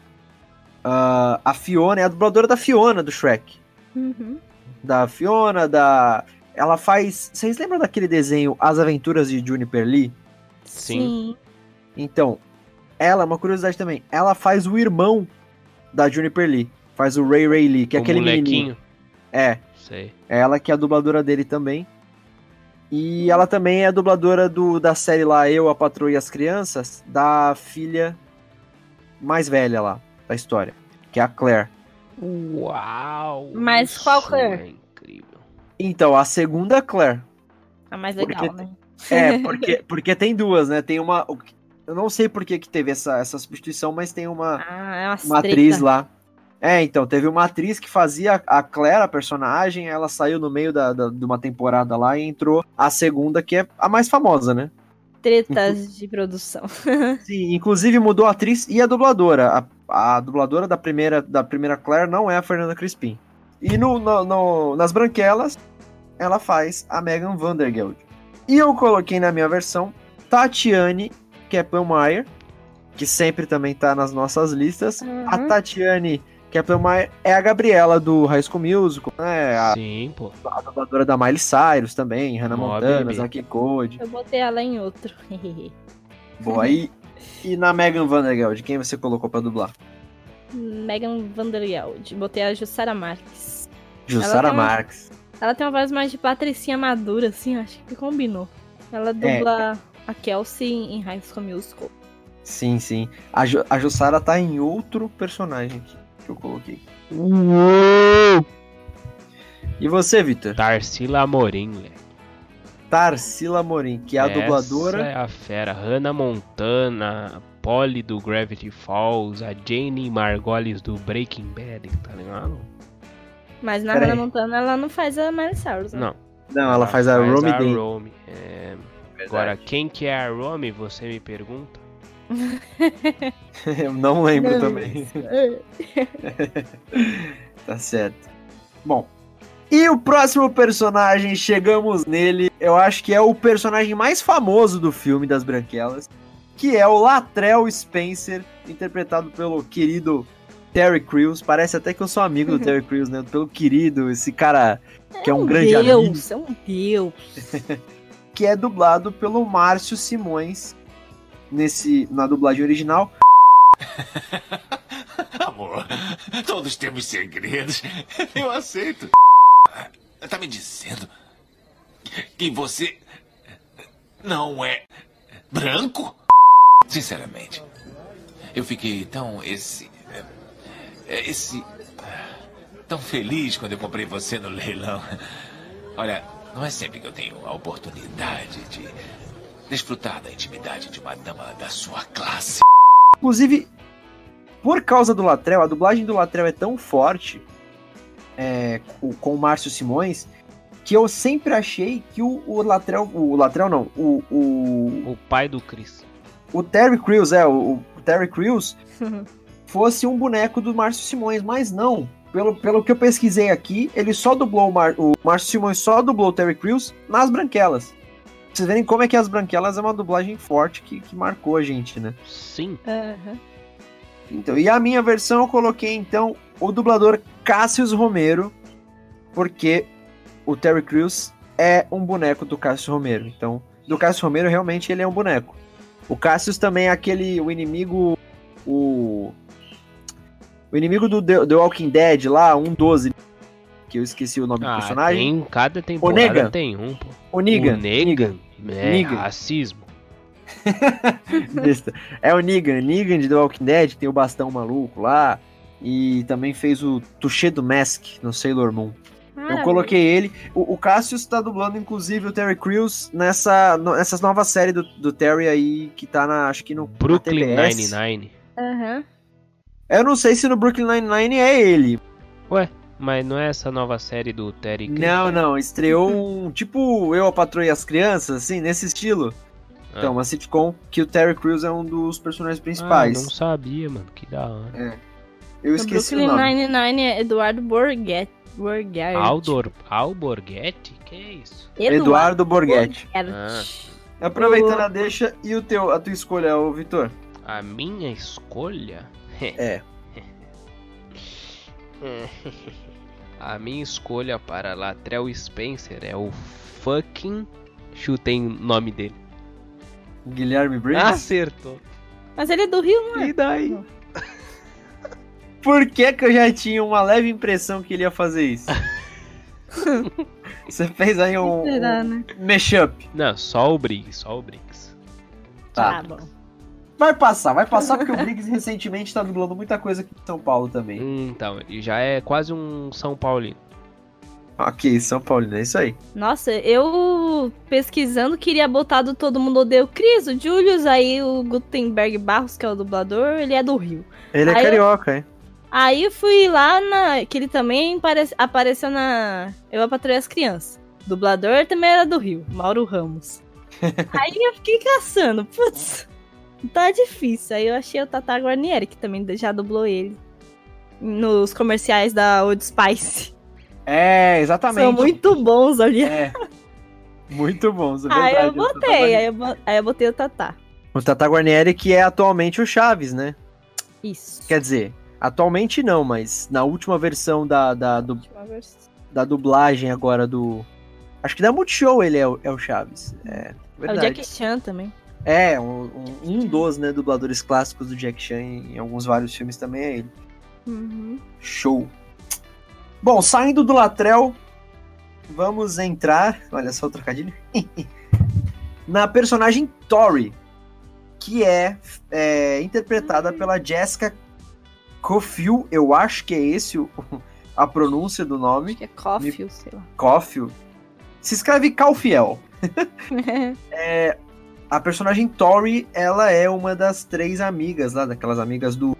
ah, a Fiona, é a dubladora da Fiona do Shrek. Uhum. Da Fiona, da. Ela faz. Vocês lembram daquele desenho As Aventuras de Juniper Lee? Sim. Então, ela, uma curiosidade também, ela faz o irmão da Juniper Lee. Faz o Ray Ray Lee, que é O aquele molequinho. menininho. É, Sei. ela que é a dubladora dele também. E ela também é a dubladora do, da série lá, Eu, a Patroa e as Crianças, da filha mais velha lá, da história, que é a Claire. Uau! Mas qual Claire? É incrível. Então, a segunda Claire. A mais Porque- legal, né? É, porque, porque tem duas, né? Tem uma. Eu não sei por que, que teve essa, essa substituição, mas tem uma, Ah, é uma, uma atriz lá. É, então, teve uma atriz que fazia a Claire, a personagem, ela saiu no meio da, da- de uma temporada lá e entrou a segunda, que é a mais famosa, né? Tretas de produção. Sim, inclusive mudou a atriz e a dubladora. A, a dubladora da primeira, da primeira Claire não é a Fernanda Crispim. E no, no- no- nas branquelas, ela faz a Megan Vandergeld. E eu coloquei na minha versão Tatiane Keppelmeyer, que sempre também tá nas nossas listas. A Uhum. Tatiane Keppelmeyer é a Gabriela do High School Musical, né? A, Sim, pô. a dubladora da Miley Cyrus também, Hannah Mó Montana. Zack Code. Eu botei ela em outro. Boa, aí. E na Megan Vandergeld, quem você colocou pra dublar? Megan Vandergeld. Botei a Jussara Marques. Jussara uma- Marques. Ela tem uma voz mais de patricinha madura, assim, acho que combinou. Ela dubla a Kelsey em High School Musical. Sim, sim. A, Ju- a Jussara tá em outro personagem aqui que eu coloquei. E você, Vitor? Tarsila Amorim, velho. Tarsila Morim, que é a Essa dubladora. é a fera. Hannah Montana, Polly do Gravity Falls, a Jane Margolis do Breaking Bad, tá ligado? Mas na Pera Hannah aí. Montana ela não faz a Miley Cyrus. né? Não. Não, ela faz a Romy Day. Romy. É, Agora, quem que é a Romy, você me pergunta? Eu não lembro Não. também. tá certo. Bom. E o próximo personagem, chegamos nele. Eu acho que é o personagem mais famoso do filme das Branquelas. Que é o Latrell Spencer, interpretado pelo querido Terry Crews. Parece até que eu sou amigo do Terry Crews, né? Pelo querido, esse cara que é um grande amigo. Deus, é um Deus. que é dublado pelo Márcio Simões nesse na dublagem original. Amor, todos temos segredos. Eu aceito. Tá me dizendo que você não é branco? Sinceramente, eu fiquei tão esse é, esse tão feliz quando eu comprei você no leilão. Olha, não é sempre que eu tenho a oportunidade de desfrutar da intimidade de uma dama da sua classe. Inclusive, por causa do Latrell, a dublagem do Latrell é tão forte é, com, o Márcio Simões que eu sempre achei que o, o Latrell, o Latrell não, o, o, O pai do Chris. o Terry Crews, é, o, o Terry Crews fosse um boneco do Márcio Simões, mas não. Pelo, pelo que eu pesquisei aqui, ele só dublou o, Mar, o Márcio Simões só dublou o Terry Crews nas Branquelas. Pra Vocês verem como é que as Branquelas é uma dublagem forte que, que marcou a gente, né? Sim. Aham. Então, e a minha versão eu coloquei então o dublador Cassius Romero, porque o Terry Crews é um boneco do Cassius Romero. Então, do Cassius Romero realmente ele é um boneco. O Cassius também é aquele o inimigo o o inimigo do The, The Walking Dead lá, 112, que eu esqueci o nome do Ah, personagem. tem, cada temporada Negan. tem um, pô. O Negan. O Negan. É, Negan. racismo. É o Negan, Negan de The Walking Dead, tem o bastão maluco lá. E também fez o Touché do Mask no Sailor Moon. Eu coloquei ele. O, o Cassius tá dublando, inclusive, o Terry Crews nessa, no- nessa nova série do, do Terry aí, que tá na, acho que no Brooklyn na TBS. Nine-Nine. Aham. Eu não sei se no Brooklyn Nine-Nine é ele. Ué, mas não é essa nova série do Terry Crews? Não, não, estreou um, tipo, Eu, a Patroa e as Crianças, assim, nesse estilo. Ah. Então, uma sitcom que o Terry Crews é um dos personagens Ah, principais. não sabia, mano. Que da hora. Eu No esqueci Brooklyn o nome. Nine-Nine é Eduardo Borghetti. Borghetti. Aldor, Alborghetti? Que é isso? Eduardo Borghetti. Borghetti. Aproveitando a deixa, e o teu, a tua escolha, ô Vitor? A minha escolha? É. A minha escolha para Latrell Spencer é o fucking. Chutem o nome dele. Guilherme Briggs? Acertou. Mas ele é do Rio, não é? E daí? Por que, que eu já tinha uma leve impressão que ele ia fazer isso? Você fez aí um, Será, um né? mashup. Não, só o Briggs, só o Briggs. Tá. Tá bom. Vai passar, vai passar porque o Briggs recentemente tá dublando muita coisa aqui em São Paulo também. Então, ele já é quase um São Paulino. Ok, São Paulino, é isso aí. Nossa, eu pesquisando queria botar do Todo Mundo Odeia o Cris, o Julius, aí o Gutenberg Barros, que é o dublador, ele é do Rio. Ele é Aí eu- carioca, hein? Aí eu fui lá na. que ele também apare- apareceu na. Eu apatrei as crianças. O dublador também era do Rio, Mauro Ramos. aí eu fiquei caçando, putz, tá difícil. Aí eu achei o Tata Guarnieri, que também já dublou ele. Nos comerciais da Old Spice. É, exatamente. São muito bons ali. É. Muito bons, é Aí verdade. eu O Tata botei, aí eu, aí eu botei o Tata. O Tata Guarnieri, que é atualmente o Chaves, né? Isso. Quer dizer, atualmente não, mas na última versão da, da, do- versão. da dublagem agora do. Acho que da Multishow ele é o, é o Chaves. É, É o verdade. Jack Chan também. É, um, um- dos né, dubladores clássicos do Jack Chan em, alguns vários filmes também é ele. Uhum. Show. Bom, saindo do Latrell, vamos entrar. Olha só o trocadilho. na personagem Tori, que é, é interpretada pela Jessica Cofield. Eu acho que é esse o, a pronúncia do nome. Que é Coffee, sei lá. Coffee. Se escreve Calfiel. É, a personagem Tori, ela é uma das três amigas lá, daquelas amigas do.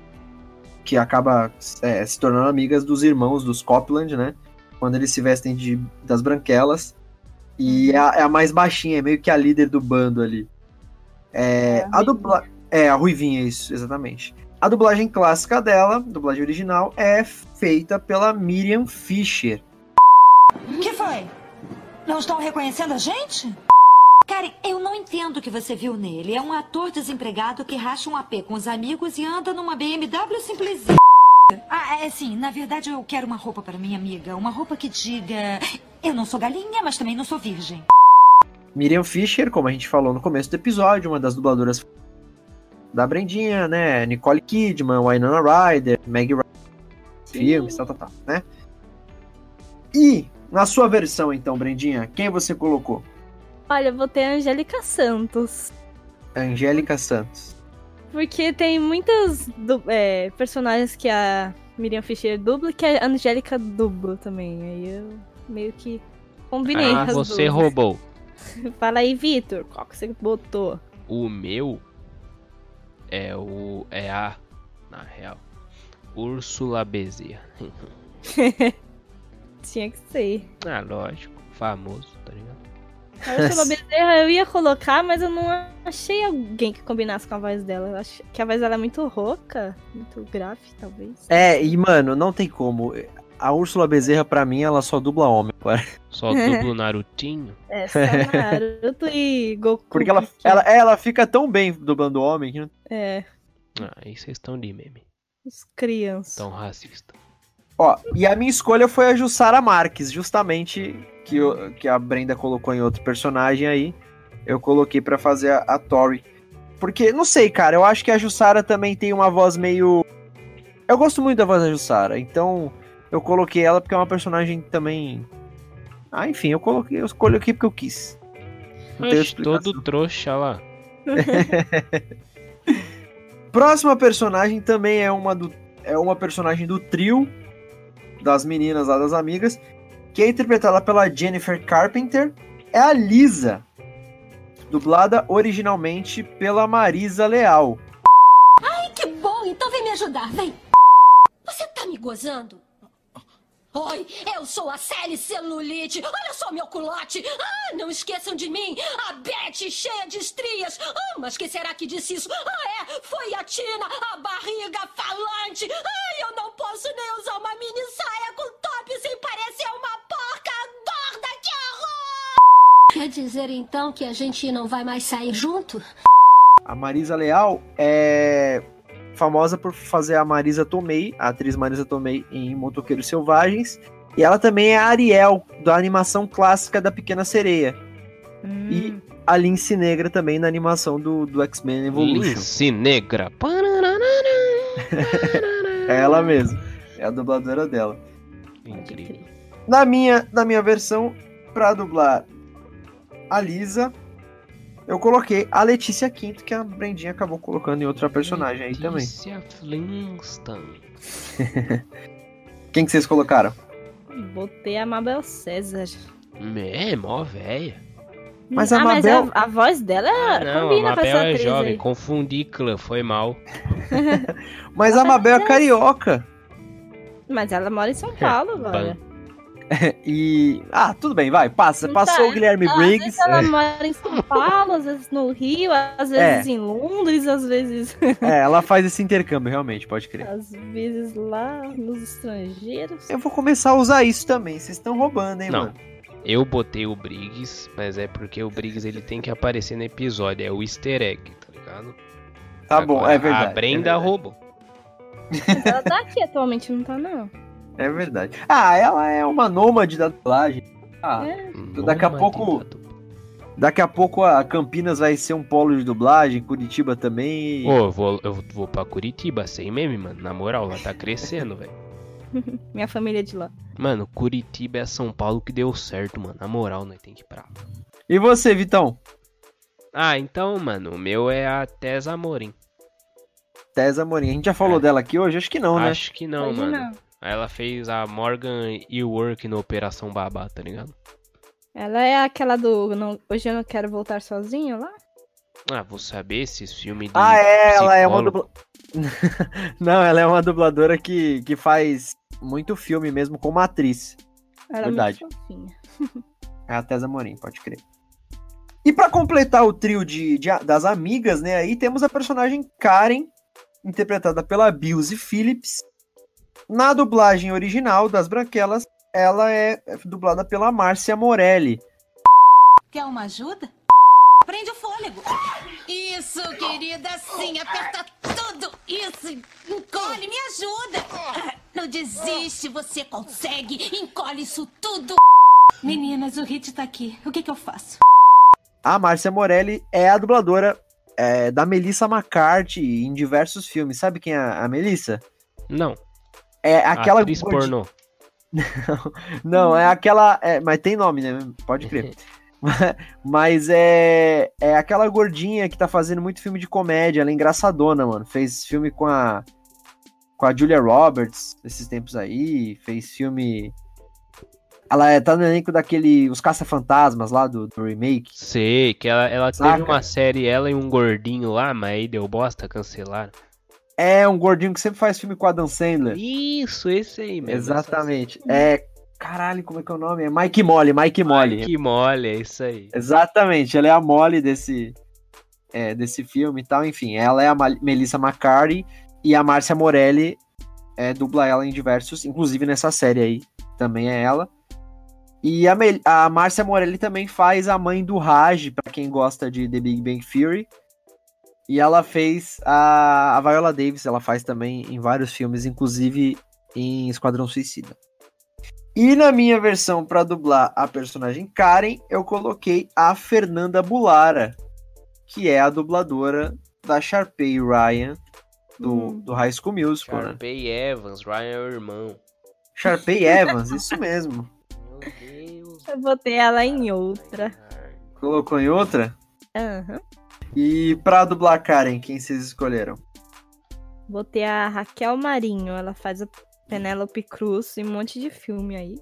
que acaba é, se tornando amigas dos irmãos dos Copland, né? Quando eles se vestem de, das branquelas. E é a, é a mais baixinha, é meio que a líder do bando ali. É, a dubla... é, a Ruivinha, isso, exatamente. A dublagem clássica dela, dublagem original, é feita pela Miriam Fisher. que foi? Não estão reconhecendo a gente? Karen, eu não entendo o que você viu nele. É um ator desempregado que racha um AP com os amigos e anda numa BMW simplesinha. Ah, é sim. Na verdade, eu quero uma roupa para minha amiga. Uma roupa que diga... Eu não sou galinha, mas também não sou virgem. Miriam Fisher, como a gente falou no começo do episódio, uma das dubladoras da Brendinha, né? Nicole Kidman, Winona Ryder, Maggie Ryan, filmes, tal, tal, tal, né? E, na sua versão, então, Brendinha, quem você colocou? Olha, eu vou ter a Angélica Santos. Angélica Santos. Porque tem muitas é, personagens que a Miriam Fischer dubla que a Angélica dubla também. Aí eu meio que combinei Ah, as você duas. roubou. Fala aí, Vitor, qual que você botou? O meu é o. É a. Na real. Úrsula Bezerra. Tinha que ser. ah, lógico. Famoso, tá ligado? A Ursula Bezerra eu ia colocar, mas eu não achei alguém que combinasse com a voz dela. Eu acho que a voz dela é muito rouca, muito grave, talvez. É, e mano, não tem como. A Úrsula Bezerra, pra mim, ela só dubla homem. agora. Só dublo Narutinho. É, só Naruto e Goku. Porque ela, que- ela, ela fica tão bem dublando homem que não É, Ah, aí vocês estão de meme. os crianças. Tão racista. Ó, e a minha escolha foi a Jussara Marques, justamente que, eu- que a Brenda colocou em outro personagem aí. Eu coloquei pra fazer a, a Tori. Porque, não sei, cara, eu acho que a Jussara também tem uma voz meio. Eu gosto muito da voz da Jussara, então eu coloquei ela porque é uma personagem também. Ah, enfim, eu coloquei, eu escolhi aqui porque eu quis. Oxe, todo trouxa lá. Próxima personagem também é uma do é uma personagem do trio das meninas lá das amigas, que é interpretada pela Jennifer Carpenter, é a Lisa, dublada originalmente pela Marisa Leal. Ai, que bom! Então vem me ajudar, vem! Você tá me gozando? Oi, eu sou a Sally Celulite. Olha só meu culote. Ah, não esqueçam de mim. A Beth cheia de estrias. Ah, mas que será que disse isso? Ah, é, foi a Tina, a barriga falante. Ai, eu não posso nem usar uma mini saia com top sem parecer uma porca gorda. Que horror! Quer dizer então que a gente não vai mais sair junto? A Marisa Leal é famosa por fazer a Marisa Tomei, a atriz Marisa Tomei em Motoqueiros Selvagens, e ela também é a Ariel da animação clássica da Pequena Sereia. E a Lince Negra também na animação do, do X-Men Evolution. Lince Negra. É ela mesma. É a dubladora dela. Incrível. Na minha, na minha versão, pra dublar a Lisa, eu coloquei a Letícia Quinto, que a Brendinha acabou colocando em outra personagem aí também. Letícia Flintstone. Quem que vocês colocaram? Botei a Mabel César. É, mó véia. Mas a ah, Mabel- mas a, a voz dela Ah, Não, a combina com Mabel essa é atriz jovem. aí. Confundi clã, foi mal. Mas a Mabel é carioca. Mas ela mora em São Paulo agora. E. Ah, tudo bem, vai, passa. Não Passou tá, o Guilherme ela- Briggs. Às vezes ela mora em São Paulo, às vezes no Rio, às vezes É. em Londres, às vezes. É, ela faz esse intercâmbio, realmente, pode crer. às vezes lá nos estrangeiros. Eu vou começar a usar isso também. Vocês estão roubando, hein, Não. mano? Eu botei o Briggs, mas é porque o Briggs ele tem que aparecer no episódio. É o easter egg, tá ligado? Tá bom, Agora, é verdade. A Brenda é verdade. roubou. Ela tá aqui atualmente, não tá não. É verdade. Ah, ela é uma nômade da dublagem. Ah, É. daqui a pouco. Daqui a pouco a Campinas vai ser um polo de dublagem, Curitiba também. Ô, eu vou, eu vou pra Curitiba, sem meme, mano. Na moral, lá tá crescendo, velho. Minha família é de lá. Mano, Curitiba é São Paulo que deu certo, mano. Na moral, nós tem que ir pra lá. E você, Vitão? Ah, então, mano, o meu é a Tessa Amorim. Tesa Amorim. A gente já falou dela aqui hoje? Acho que não, né? Acho que não, Hoje mano. não. Ela fez a Morgan Ework no Operação Babá, tá ligado? Ela é aquela do não- Hoje eu não quero voltar sozinho lá? Ah, vou saber esses filmes de Ah, é, ela é uma psicólogo. dubla... Não, ela é uma dubladora que, que faz muito filme mesmo como atriz. Ela Verdade. é muito. É a Tessa Morim, pode crer. E pra completar o trio de, de- das amigas, né, aí temos a personagem Karen, interpretada pela Bilzy Phillips. Na dublagem original das Branquelas, ela é dublada pela Márcia Morelli. Quer uma ajuda? Prende o fôlego. Isso, querida, sim, aperta tudo. Isso, encolhe, me ajuda. Não desiste, você consegue. Encolhe isso tudo. Meninas, o Hit tá aqui. O que que eu faço? A Márcia Morelli é a dubladora é, da Melissa McCarthy em diversos filmes. Sabe quem é a, a Melissa? Não. É aquela Atriz gordi- pornô. Não, é aquela. é, mas tem nome, né? Pode crer. mas é, é aquela gordinha que tá fazendo muito filme de comédia. Ela é engraçadona, mano. Fez filme com a. Com a Julia Roberts esses tempos aí. Fez filme. Ela é, tá no elenco daquele. Os Caça-Fantasmas lá do, do remake. Sei, que ela, ela Saca? teve uma série, ela e um gordinho lá, mas aí deu bosta, cancelaram. É um gordinho que sempre faz filme com a Dan Sandler. Isso, esse aí mesmo. Exatamente. É. Caralho, como é que é o nome? É Mike Molly, Mike Molly. Que mole, é isso aí. Exatamente, ela é a Molly desse, é, desse filme e tal. Enfim, ela é a Melissa McCarthy e a Márcia Morelli é, dubla ela em diversos, inclusive nessa série aí, também é ela. E a, Mel- a Márcia Morelli também faz a mãe do Raj, pra quem gosta de The Big Bang Theory. E ela fez a, a Viola Davis, ela faz também em vários filmes, inclusive em Esquadrão Suicida. E na minha versão pra dublar a personagem Karen, eu coloquei a Fernanda Bulara, que é a dubladora da Sharpay Ryan do, do High School Musical, né? Sharpay Evans, Ryan é o irmão. Sharpay Evans, isso mesmo. Eu botei ela em outra. Colocou em outra? Aham. E pra dublar Karen, quem vocês escolheram? Botei a Raquel Marinho. Ela faz a Penélope Cruz em um monte de filme aí.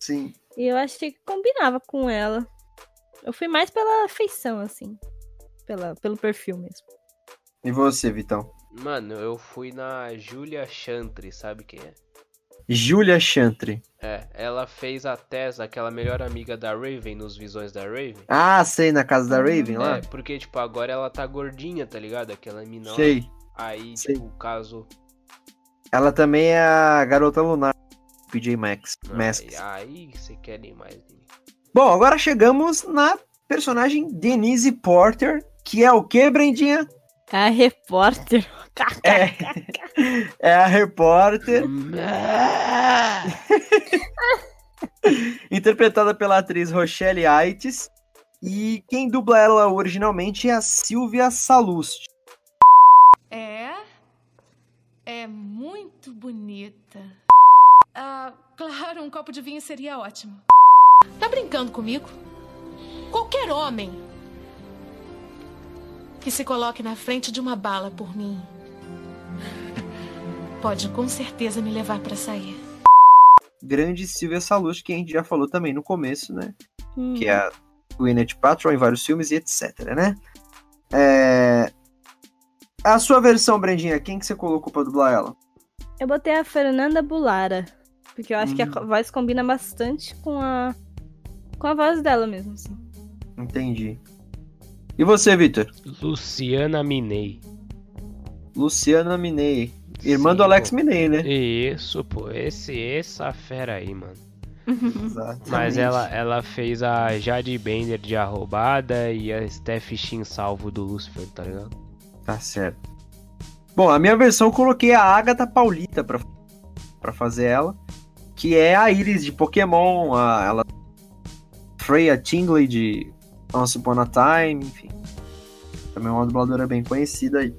Sim. E eu achei que combinava com ela. Eu fui mais pela feição, assim. Pela, pelo perfil mesmo. E você, Vitão? Mano, eu fui na Julia Chantry, sabe quem é? Julia Chantry. É, ela fez a Tess, aquela melhor amiga da Raven, nos Visões da Raven. Ah, sei, na casa da Raven lá? É, porque, tipo, agora ela tá gordinha, tá ligado? Aquela mina. Sei. Aí, Sei. tipo, o caso. Ela também é a garota lunar PJ Max. Masks. Aí você quer nem mais. Bom, agora chegamos na personagem Denise Porter, que é o que, Brendinha? A repórter. É a repórter. interpretada pela atriz Rochelle Aites. E quem dubla ela originalmente é a Silvia Salust. É? É muito bonita. Ah, claro, um copo de vinho seria ótimo. Tá brincando comigo? Qualquer homem que se coloque na frente de uma bala por mim pode com certeza me levar pra sair. Grande Silvia Salust, que a gente já falou também no começo, né? Hum. Que é a Gwyneth Paltrow em vários filmes e etc, né? É... A sua versão, Brendinha, quem que você colocou pra dublar ela? Eu botei a Fernanda Bulara. Porque eu acho que a Hum. voz combina bastante com a. com a voz dela mesmo, assim. Entendi. E você, Victor? Luciana Minei. Luciana Minei. Irmã Sim, do Alex pô. Minei, né? Isso, pô, esse, essa fera aí, mano. Exatamente. Mas ela, ela fez a Jade Bender de Arroubada e a Steph Shin Salvo do Lucifer, tá ligado? Tá certo. Bom, a minha versão eu coloquei a Agatha Paulita pra, pra fazer ela. Que é a Iris de Pokémon. A, ela. Freya Tingley de Once Upon a Time, enfim. Também é uma dubladora bem conhecida aí.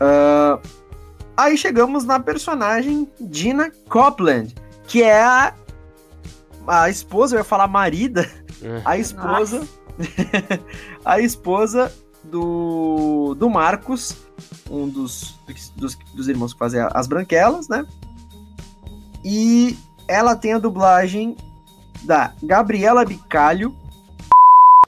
Ah, aí chegamos na personagem Dina Copland, que é a, a esposa, eu ia falar marida, a esposa. a esposa do, do Marcos, um dos, dos, dos irmãos que fazem as branquelas, né? E ela tem a dublagem da Gabriela Bicalho.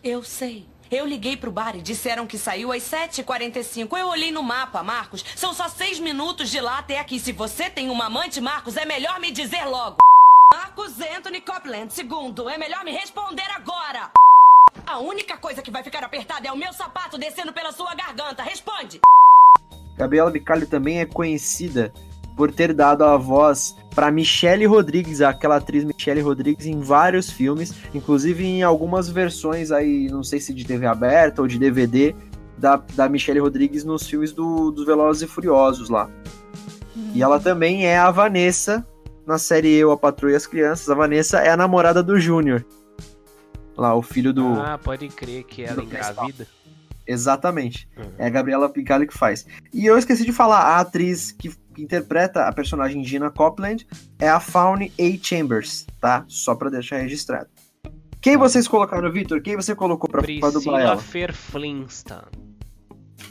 Eu sei. Eu liguei pro bar e disseram que saiu às 7h45. Eu olhei no mapa, Marcos. São só seis minutos de lá até aqui. Se você tem uma amante, Marcos, é melhor me dizer logo. Marcos Anthony Copland, segundo. É melhor me responder agora. A única coisa que vai ficar apertada é o meu sapato descendo pela sua garganta. Responde. Gabriela Bicalho também é conhecida por ter dado a voz para Michelle Rodrigues, aquela atriz Michelle Rodrigues, em vários filmes, inclusive em algumas versões aí, não sei se de TV aberta ou de DVD, da, da Michelle Rodrigues nos filmes do, dos Velozes e Furiosos lá. E ela também é a Vanessa na série Eu, a Patrulha e as Crianças. A Vanessa é a namorada do Júnior. Lá, o filho do. Ah, pode crer que ela engravida. Exatamente. É a Gabriela Picalho que faz. E eu esqueci de falar, a atriz que, que interpreta a personagem Gina Copland é a Faune A. Chambers, tá? Só pra deixar registrado. Quem vocês colocaram, Vitor? Quem você colocou pra, pra dublar Priscila ela? Ferflinston.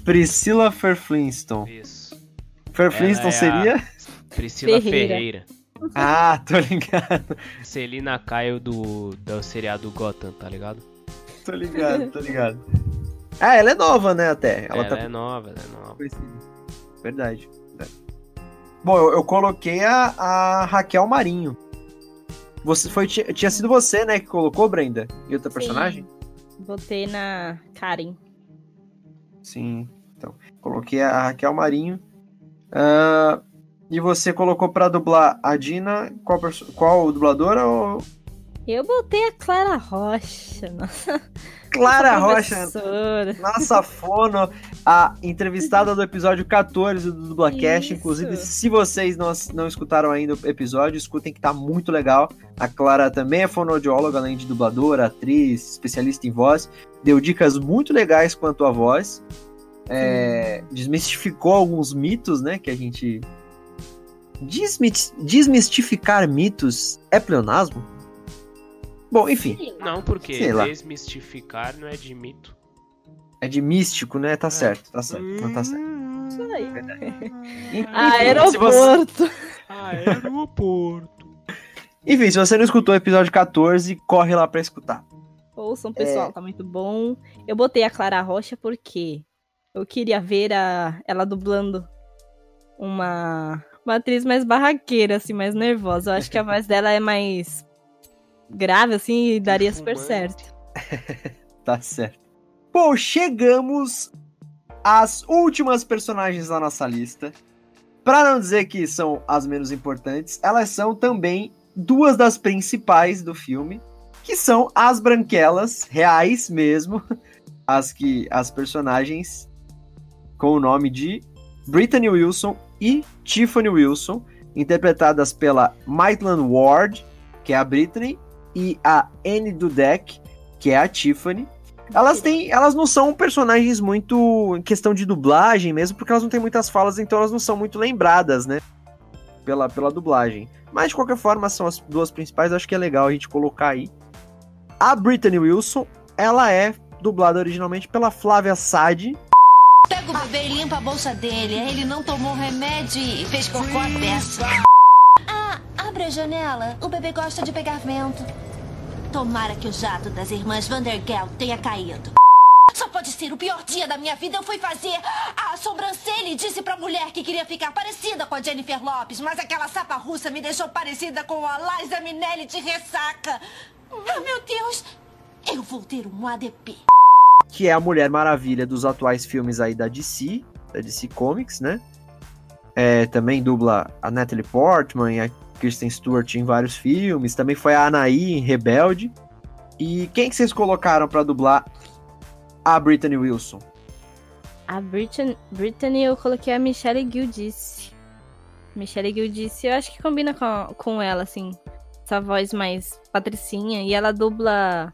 Priscila Fairflinston. Isso. Fairflinston Ela é seria? a Priscila Ferreira. Ferreira. Ah, tô ligado. Celina Caio do, do seriado Gotham, tá ligado? Tô ligado, tô ligado. Ah, ela é nova, né, até. Ela, Ela, tá é nova, ela é nova. Verdade. Bom, eu, eu coloquei a, a Raquel Marinho. Você foi, ti- tinha sido você, né, que colocou, Brenda? E outra personagem? Botei na Karen. Sim. Então, coloquei a Raquel Marinho. Ah, e você colocou pra dublar a Dina, qual, qual dubladora? Ou... Eu botei a Clara Rocha. Nossa. Clara Nossa Rocha, nossa fono, a entrevistada do episódio 14 do Dublacast. Inclusive, se vocês não, não escutaram ainda o episódio, escutem que tá muito legal. A Clara também é fonoaudióloga, além de dubladora, atriz, especialista em voz. Deu dicas muito legais quanto à voz. É, desmistificou alguns mitos, né? Que a gente. Desmit- Desmistificar mitos é pleonasmo? Bom, enfim. Não, porque desmistificar não é de mito. É de místico, né? Tá certo, tá certo. Não tá certo. Isso aí. Enfim, se você- Aeroporto. Aeroporto. Enfim, se você não escutou o episódio 14, corre lá pra escutar. Ouçam, pessoal, É. tá muito bom. Eu botei a Clara Rocha porque eu queria ver a, ela dublando uma, uma atriz mais barraqueira, assim, mais nervosa. Eu acho que a voz dela é mais grave, assim, e daria super certo. Tá certo. Bom, chegamos às últimas personagens da nossa lista. Pra não dizer que são as menos importantes, elas são também duas das principais do filme, que são as branquelas reais mesmo, as que as personagens com o nome de Brittany Wilson e Tiffany Wilson, interpretadas pela Maitland Ward, que é a Brittany, e a Anne Dudek, que é a Tiffany. Elas têm, elas não são personagens muito em questão de dublagem mesmo, porque elas não têm muitas falas, então elas não são muito lembradas, né? Pela, pela dublagem. Mas de qualquer forma, são as duas principais, acho que é legal a gente colocar aí. A Brittany Wilson, ela é dublada originalmente pela Flávia Sade. Pega o bebê e limpa a bolsa dele. Ele não tomou remédio e fez cocô à peça. Ah, abre a janela. O bebê gosta de pegar vento. Tomara que o jato das irmãs Vandergel tenha caído. Só pode ser o pior dia da minha vida. Eu fui fazer a sobrancelha e disse pra mulher que queria ficar parecida com a Jennifer Lopes, mas aquela sapa russa me deixou parecida com a Liza Minelli de ressaca. Ah, meu Deus! Eu vou ter um ADP. que é a Mulher Maravilha dos atuais filmes aí da DC, da DC Comics, né? É, também dubla a Natalie Portman a Kristen Stewart em vários filmes. Também foi a Anaí em Rebelde. E quem que vocês colocaram pra dublar a Brittany Wilson? A Brittany, Brittany eu coloquei a Michelle Giudice. Michelle Giudice eu acho que combina com, com ela, assim. Essa voz mais patricinha. E ela dubla...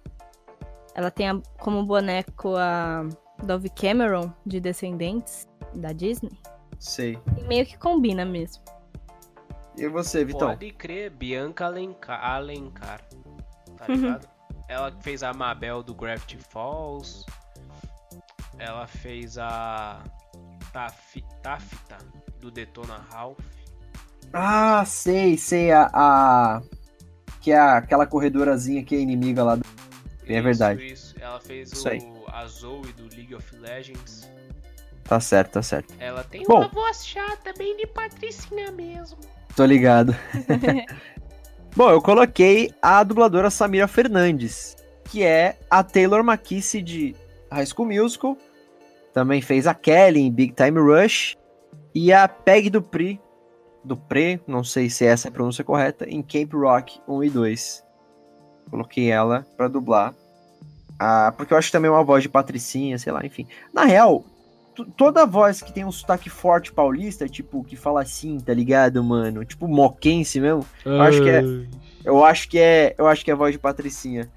Ela tem a- como boneco a Dove Cameron, de Descendentes, da Disney. Sei. E meio que combina mesmo. E você, Vitão? Pode crer, Bianca Alencar, Alencar tá Uhum. ligado? Ela que fez a Mabel do Gravity Falls. Ela fez a Tafi- Tafta do Detona Ralph. Ah, sei, sei. A, a- Que é aquela corredorazinha que é inimiga lá. Do... É verdade. Isso, isso. Ela fez Isso aí. o a Zoe do League of Legends. Tá certo, tá certo. Ela tem Bom. uma voz chata, bem de patricinha mesmo. Tô ligado. Bom, eu coloquei a dubladora Samira Fernandes, que é a Taylor McKissick de High School Musical. Também fez a Kelly em Big Time Rush. E a Peg Dupri, Dupré, não sei se essa é a pronúncia correta, em Cape Rock 1 e 2. Coloquei ela pra dublar. Ah, porque eu acho também uma voz de patricinha, sei lá, enfim. Na real, toda voz que tem um sotaque forte paulista, tipo, que fala assim, tá ligado, mano? Tipo moquense mesmo. Eu acho que é. Eu acho que é. Eu acho que é a voz de Patricinha.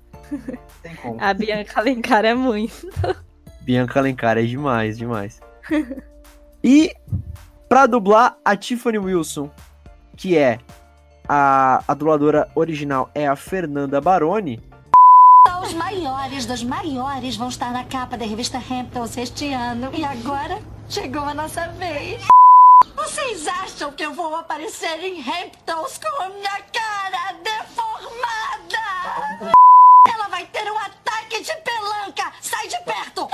Tem como. A Bianca Alencar é muito. Bianca Alencar é demais, demais. E pra dublar a Tiffany Wilson, que é a, a dubladora original é a Fernanda Baroni. Os maiores dos maiores vão estar na capa da revista Hamptons este ano. E agora chegou a nossa vez. Vocês acham que eu vou aparecer em Hamptons com a minha cara deformada? Ela vai ter um ataque de pelanca! Sai de perto!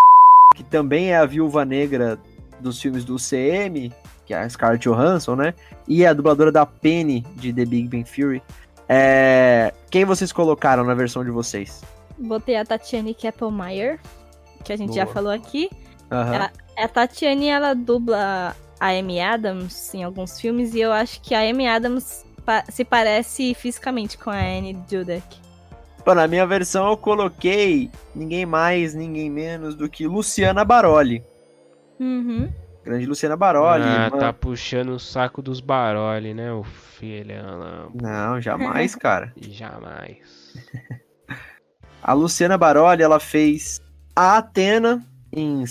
que também é a viúva negra dos filmes do CM, que é a Scarlett Johansson, né? E a dubladora da Penny de The Big Bang Theory. É... Quem vocês colocaram na versão de vocês? Botei a Tatiane Keppelmeyer, que a gente já Boa. falou aqui. Ela- a Tatiane, ela dubla a Amy Adams em alguns filmes, e eu acho que a Amy Adams pa- se parece fisicamente com a Anne Dudek. Pô, na minha versão eu coloquei ninguém mais, ninguém menos do que Luciana Baroli. Uhum. Grande Luciana Baroli. ah, irmã- tá puxando o saco dos Baroli, né, o filho? Não, jamais, cara. Jamais. A Luciana Baroli, ela fez a Atena em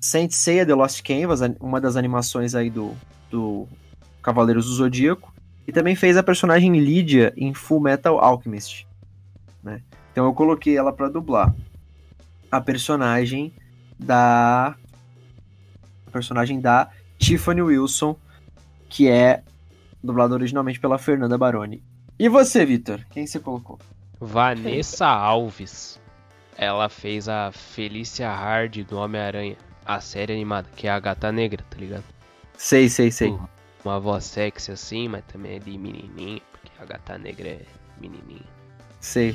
Saint Seiya The Lost Canvas, an- uma das animações aí do, do Cavaleiros do Zodíaco. E também fez a personagem Lydia em Full Metal Alchemist. Né? Então eu coloquei ela pra dublar a personagem da a personagem da Tiffany Wilson, que é dublada originalmente pela Fernanda Baroni. E você, Vitor? Quem você colocou? Vanessa Alves. Ela fez a Felícia Hard do Homem-Aranha. A série animada, que é a Gata Negra, tá ligado? Sei, sei, sei. Uma voz sexy assim, mas também é de menininha, porque a Gata Negra é menininha. Sei.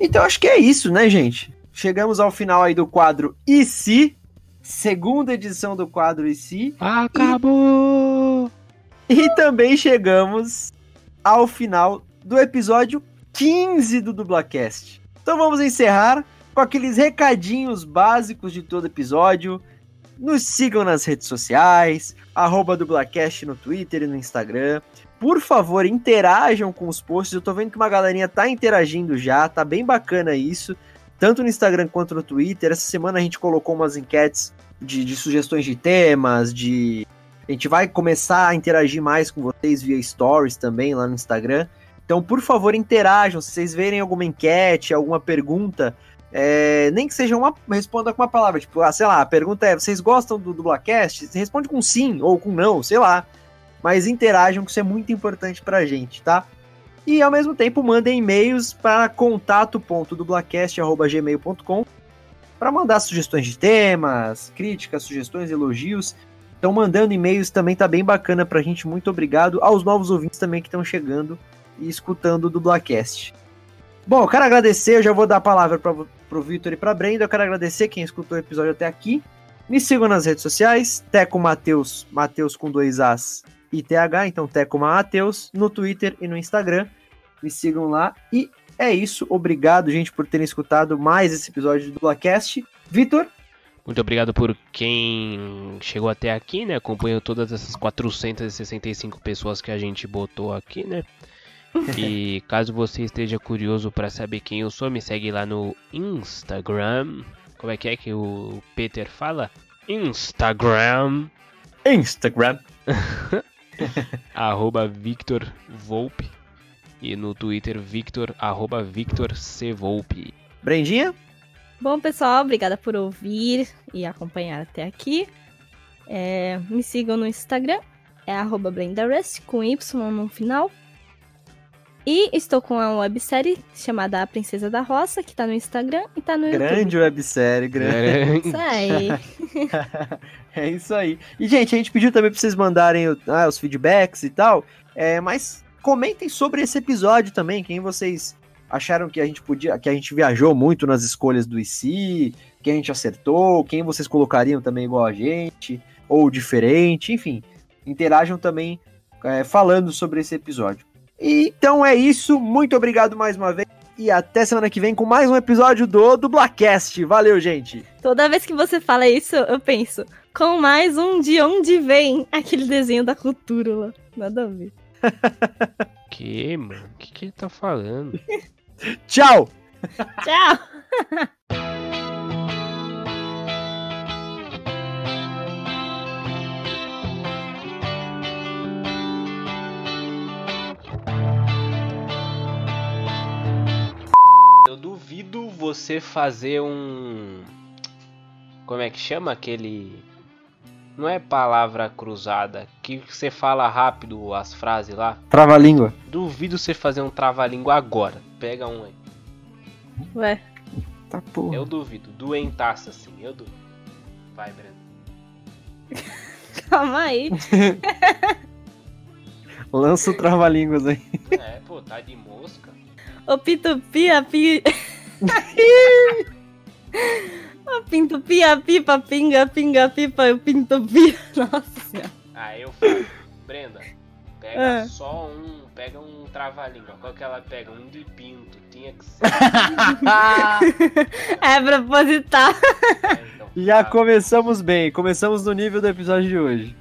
Então acho que é isso, né, gente? Chegamos ao final aí do quadro E se? Segunda edição do quadro E se? Acabou! E também chegamos ao final do episódio 15 do Dublacast. Então vamos encerrar com aqueles recadinhos básicos de todo episódio. Nos sigam nas redes sociais, arroba Dublacast no Twitter e no Instagram. Por favor, interajam com os posts. Eu tô vendo que uma galerinha tá interagindo já, tá bem bacana isso. Tanto no Instagram quanto no Twitter. Essa semana a gente colocou umas enquetes de, de sugestões de temas, de a gente vai começar a interagir mais com vocês via stories também lá no Instagram. Então, por favor, interajam. Se vocês verem alguma enquete, alguma pergunta, é, nem que seja uma. Responda com uma palavra. Tipo, ah, sei lá, a pergunta é: vocês gostam do Dublacast? Você responde com sim ou com não, sei lá. Mas interajam, que isso é muito importante pra gente, tá? E ao mesmo tempo, mandem e-mails para contato.dublacast.gmail.com para mandar sugestões de temas, críticas, sugestões, elogios. Então, mandando e-mails também tá bem bacana pra gente. Muito obrigado aos novos ouvintes também que estão chegando e escutando o Dublacast. Bom, eu quero agradecer, eu já vou dar a palavra pra, pro Vitor e pra Brenda. Eu quero agradecer quem escutou o episódio até aqui. Me sigam nas redes sociais, Teco Mateus, Mateus com dois As e TH, então Teco Mateus, no Twitter e no Instagram. Me sigam lá. E é isso. Obrigado, gente, por terem escutado mais esse episódio do Dublacast. Vitor? Muito obrigado por quem chegou até aqui, né? Acompanhou todas essas 465 pessoas que a gente botou aqui, né? E caso você esteja curioso para saber quem eu sou, me segue lá no Instagram. Como é que é que o Peter fala? Instagram. Instagram. arroba Victor Volpe. E no Twitter, Victor, arroba Victor C. Volpe. Brendinha? Bom, pessoal, obrigada por ouvir e acompanhar até aqui. É, me sigam no Instagram, é arroba BlendaRust, com Y no final. E estou com uma websérie chamada A Princesa da Roça, que tá no Instagram e tá no Grande YouTube. websérie, grande. Isso aí. é isso aí. E, gente, a gente pediu também pra vocês mandarem o- ah, os feedbacks e tal. É, mas comentem sobre esse episódio também. Quem vocês acharam que a gente podia. que a gente viajou muito nas escolhas do IC, quem a gente acertou, quem vocês colocariam também igual a gente, ou diferente, enfim. Interajam também é, falando sobre esse episódio. E, então é isso. Muito obrigado mais uma vez. E até semana que vem com mais um episódio do Dublacast. Valeu, gente! Toda vez que você fala isso, eu penso, com mais um de onde vem aquele desenho da cultura lá. Nada a ver. Que, mano? O que, que ele tá falando? Tchau! Tchau! Eu duvido você fazer um. Como é que chama aquele. Não é palavra cruzada, que você fala rápido as frases lá. Trava-língua. Duvido você fazer um trava-língua agora. Pega um aí. Ué. Tá porra. Eu duvido. Doentaça assim, eu duvido. Vai, Breno. Calma aí. Lança o trava-línguas aí. É, pô, tá de mosca. Ô Pinto Pia Pi. Ô Pinto Pia Pipa Pinga Pinga Pipa eu Pinto Pia. Nossa senhora. Aí eu falo, Brenda, pega Ah. só um, pega um trava-língua. Qual que ela pega? Um de pinto. Tinha que ser. É proposital. Já começamos bem, começamos no nível do episódio de hoje.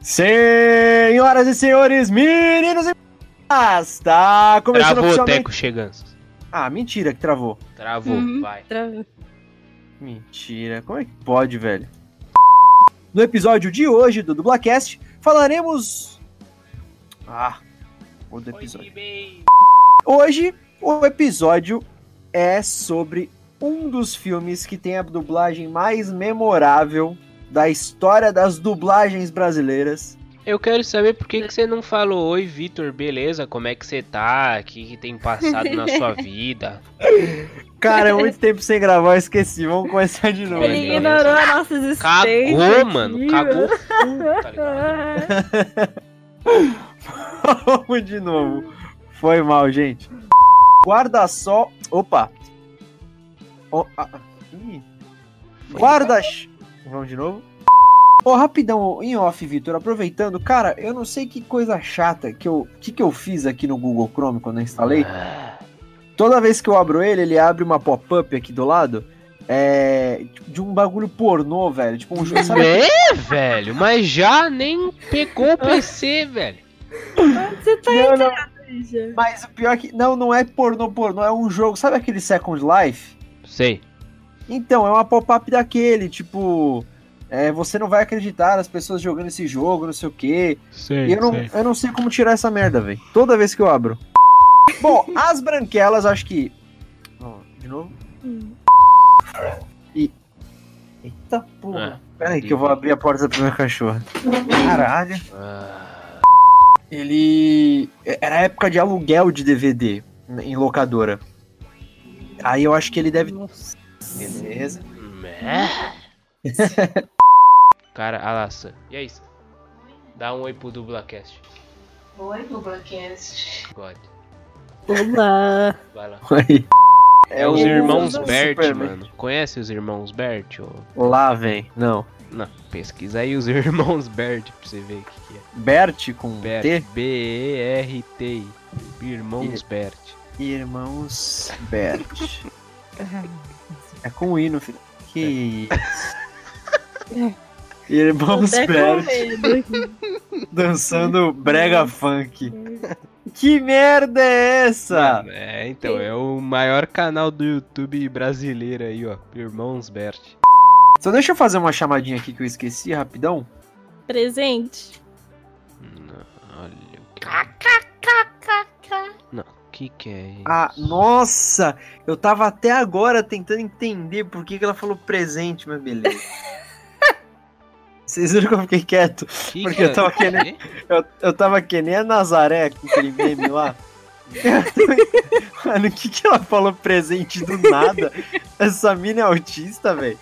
Senhoras e senhores, meninos e meninas, tá começando Travou, oficialmente. Teco Cheganças. Ah, mentira que travou. Travou, Uhum. vai. Mentira, como é que pode, velho? No episódio de hoje do Dublacast, falaremos. Ah, o do episódio. Hoje, o episódio é sobre um dos filmes que tem a dublagem mais memorável da história das dublagens brasileiras. Eu quero saber por que, que você não falou Oi, Vitor, beleza? Como é que você tá? O que, que tem passado na sua vida? Cara, é muito tempo sem gravar, eu esqueci. Vamos começar de novo. Ele então. ignorou a nossa existência. Cagou, mano. Cagou tá Vamos de novo. Foi mal, gente. Guarda-sol. Opa! Ó, ah, ah. Guarda. Vamos de novo. Ô, rapidão, em off, Vitor, aproveitando, cara, eu não sei que coisa chata que eu, que, que eu fiz aqui no Google Chrome quando eu instalei. Toda vez que eu abro ele, ele abre uma pop-up aqui do lado. É. De um bagulho pornô, velho. Tipo um jogo. Sabe? É, velho, mas já nem pegou o PC, velho. Você tá Não, não. Mas o pior é que. Não, não é pornô, pornô, é um jogo. Sabe aquele Second Life? Sei. Então, é uma pop-up daquele, tipo. É, você não vai acreditar nas pessoas jogando esse jogo, não sei o quê. Sei, E eu não, sei. eu não sei como tirar essa merda, velho. Toda vez que eu abro. Bom, as branquelas, acho que. Ó, de novo. E. Eita porra. Pera aí que eu vou abrir a porta da minha cachorra. Caralho. Ele. Era época de aluguel de DVD em locadora. Aí eu acho que ele deve. Beleza. Cara, Alassa. E é isso. Dá um oi pro Dublacast. Oi, Dublacast. God. Olá. Vai lá. Oi. É os o irmãos. Bert, mano. Conhece os irmãos Bert? Ou... Lá vem. Não. Não, pesquisa aí os irmãos Bert pra você ver o que, que é. Bert com Bert. T? B-E-R-T. Irmãos E- Bert. Irmãos Bert. É com I no final. Que Irmãos Bert dançando brega funk. Que merda é essa? É, então, é o maior canal do YouTube brasileiro aí, ó. Irmãos Bert. Só deixa eu fazer uma chamadinha aqui que eu esqueci rapidão. Presente. Olha o que. KKKKK. Não, o que que é isso? Ah, nossa! Eu tava até agora tentando entender por que, que ela falou presente, mas beleza. Vocês viram que eu fiquei quieto? Que Porque que eu tava é? que nem, eu, eu tava que nem a Nazaré com aquele meme lá. Mano, o que que ela falou presente do nada? Essa mina é autista, velho.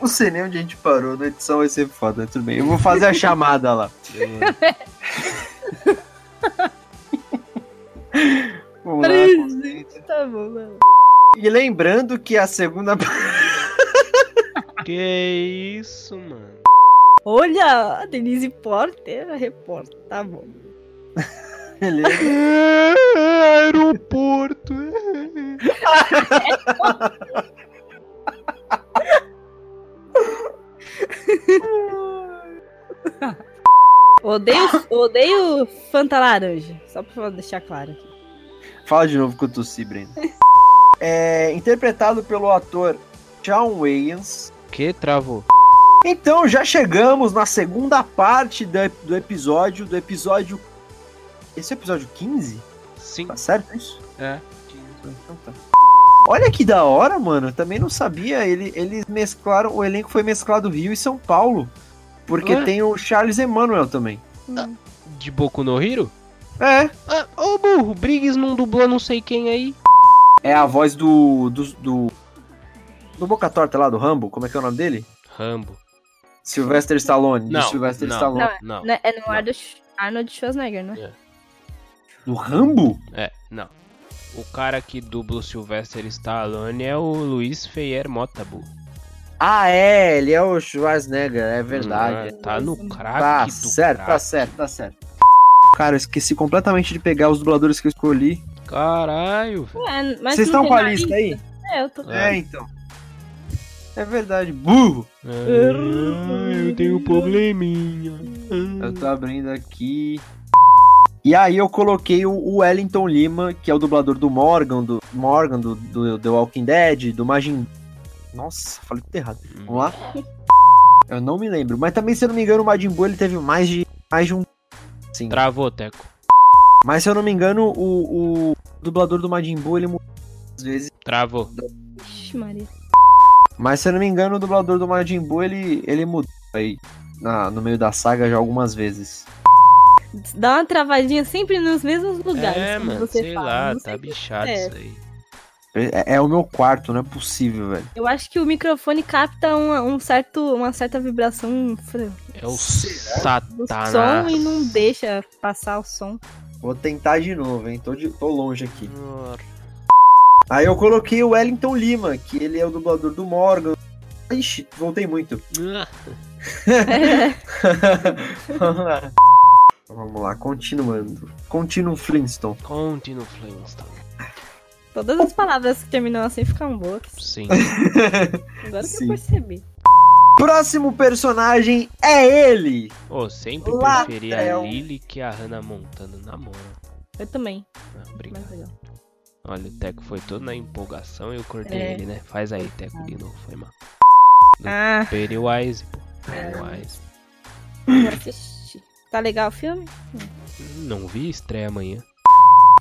Não sei nem onde a gente parou, na edição vai ser foda, tudo bem. Eu vou fazer a chamada lá. Vamos lá. Tá bom, mano. E lembrando que a segunda. Que isso, mano. Olha, a Denise Porter, a repórter. Tá bom. Beleza. Aeroporto. Odeio, odeio Fanta Laranja. Só pra deixar claro aqui. Fala de novo que eu tossi, Breno. É, interpretado pelo ator Shawn Wayans. Que travou? Então, já chegamos na segunda parte do, do episódio, do episódio... Esse é o episódio 15? Sim. Tá certo isso? É. Então tá. Olha que da hora, mano. Eu também não sabia. Ele, eles mesclaram. O elenco foi mesclado Rio e São Paulo. Porque Ué? tem o Charles Emmanuel também. De Boku no Hiro? É. Ah, Ô burro, Briggs não dublou não sei quem aí. É a voz do. do. do, do Boca Torta lá, do Rambo. Como é que é o nome dele? Rambo. Sylvester Stallone. Não, de Sylvester não. Stallone. Não, é- é no Arnold, Arnold Schwarzenegger, né? Do Rambo? É, não. O cara que dubla o Sylvester Stallone é o Luiz Feier Mota, burro. Ah, é. Ele é o Schwarzenegger. É verdade. Ah, tá no craque Tá do certo, tá craque. certo, tá certo. Cara, eu esqueci completamente de pegar os dubladores que eu escolhi. Caralho, velho. É, mas Vocês não estão com a lista aí? É, eu tô. É, então. É verdade, burro. Ah, eu tenho um probleminha. Eu tô abrindo aqui. E aí eu coloquei o o Wellington Lima, que é o dublador do Morgan, do Morgan, do, do The Walking Dead, do Majin. Nossa, falei tudo errado. Vamos lá. Eu não me lembro. Mas também, se eu não me engano, o Majin Buu ele teve mais de, mais de um. Sim. Travou, Teco. Mas se eu não me engano, o, o dublador do Majin Buu ele mudou às vezes. Travou. Ixi, Maria. Mas se eu não me engano, o dublador do Majin Buu ele, ele mudou aí na, no meio da saga já algumas vezes. Dá uma travadinha sempre nos mesmos lugares. É, como mano, você sei fala. lá, Não tá sei bichado é. isso aí. É, é o meu quarto, não é possível, velho. Eu acho que o microfone capta uma, um certo, uma certa vibração fr- É o do Satanás. som e não deixa passar o som. Vou tentar de novo, hein? Tô, de- tô longe aqui. Aí eu coloquei o Wellington Lima, que ele é o dublador do Morgan. Ixi, voltei muito. Vamos lá. Vamos lá, continuando. Continuo Flintstone. Continuo Flintstone. Todas as palavras que terminam assim ficam boas. Sim. Agora que Sim. eu percebi. Próximo personagem é ele. Pô, sempre Latrell. preferi a Lily que a Hannah Montana na moral. Eu também. Ah, obrigado. Olha, o Teco foi todo na empolgação e eu cortei É. ele, né? Faz aí, Teco, de novo, foi mal. Do Ah. Pennywise, pô. Pennywise. Tá legal o filme? Não vi, estreia amanhã.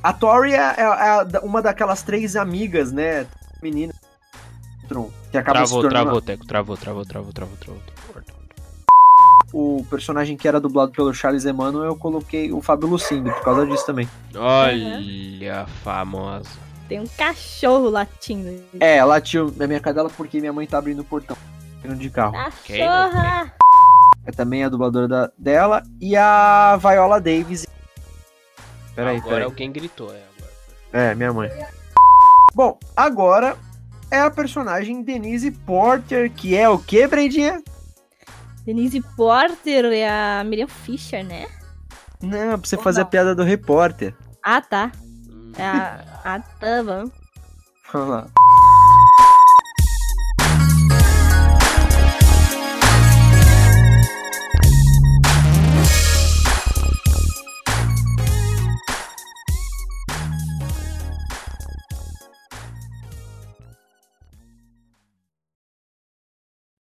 A Tori é, é- é uma daquelas três amigas, né? Menina. Que acaba se Travou, tornando travou, Teco, travou, travou, travou, travou, travou. O personagem que era dublado pelo Charles Emmanuel, eu coloquei o Fábio Lucindo por causa disso também. Olha famosa. Tem um cachorro latindo. É, ela latiu na minha cadela porque minha mãe tá abrindo o portão. Indo de carro. Cachorra! É também a dubladora da- dela. E a Viola Davis. Peraí, Agora peraí. alguém gritou, é agora. É, minha mãe. Bom, agora é a personagem Denise Porter, que é o que, Brendinha? Denise Porter é a Miriam Fischer, né? Não, pra você fazer a piada do repórter. Ah, tá. É a... Ah, tá bom. Vamos lá.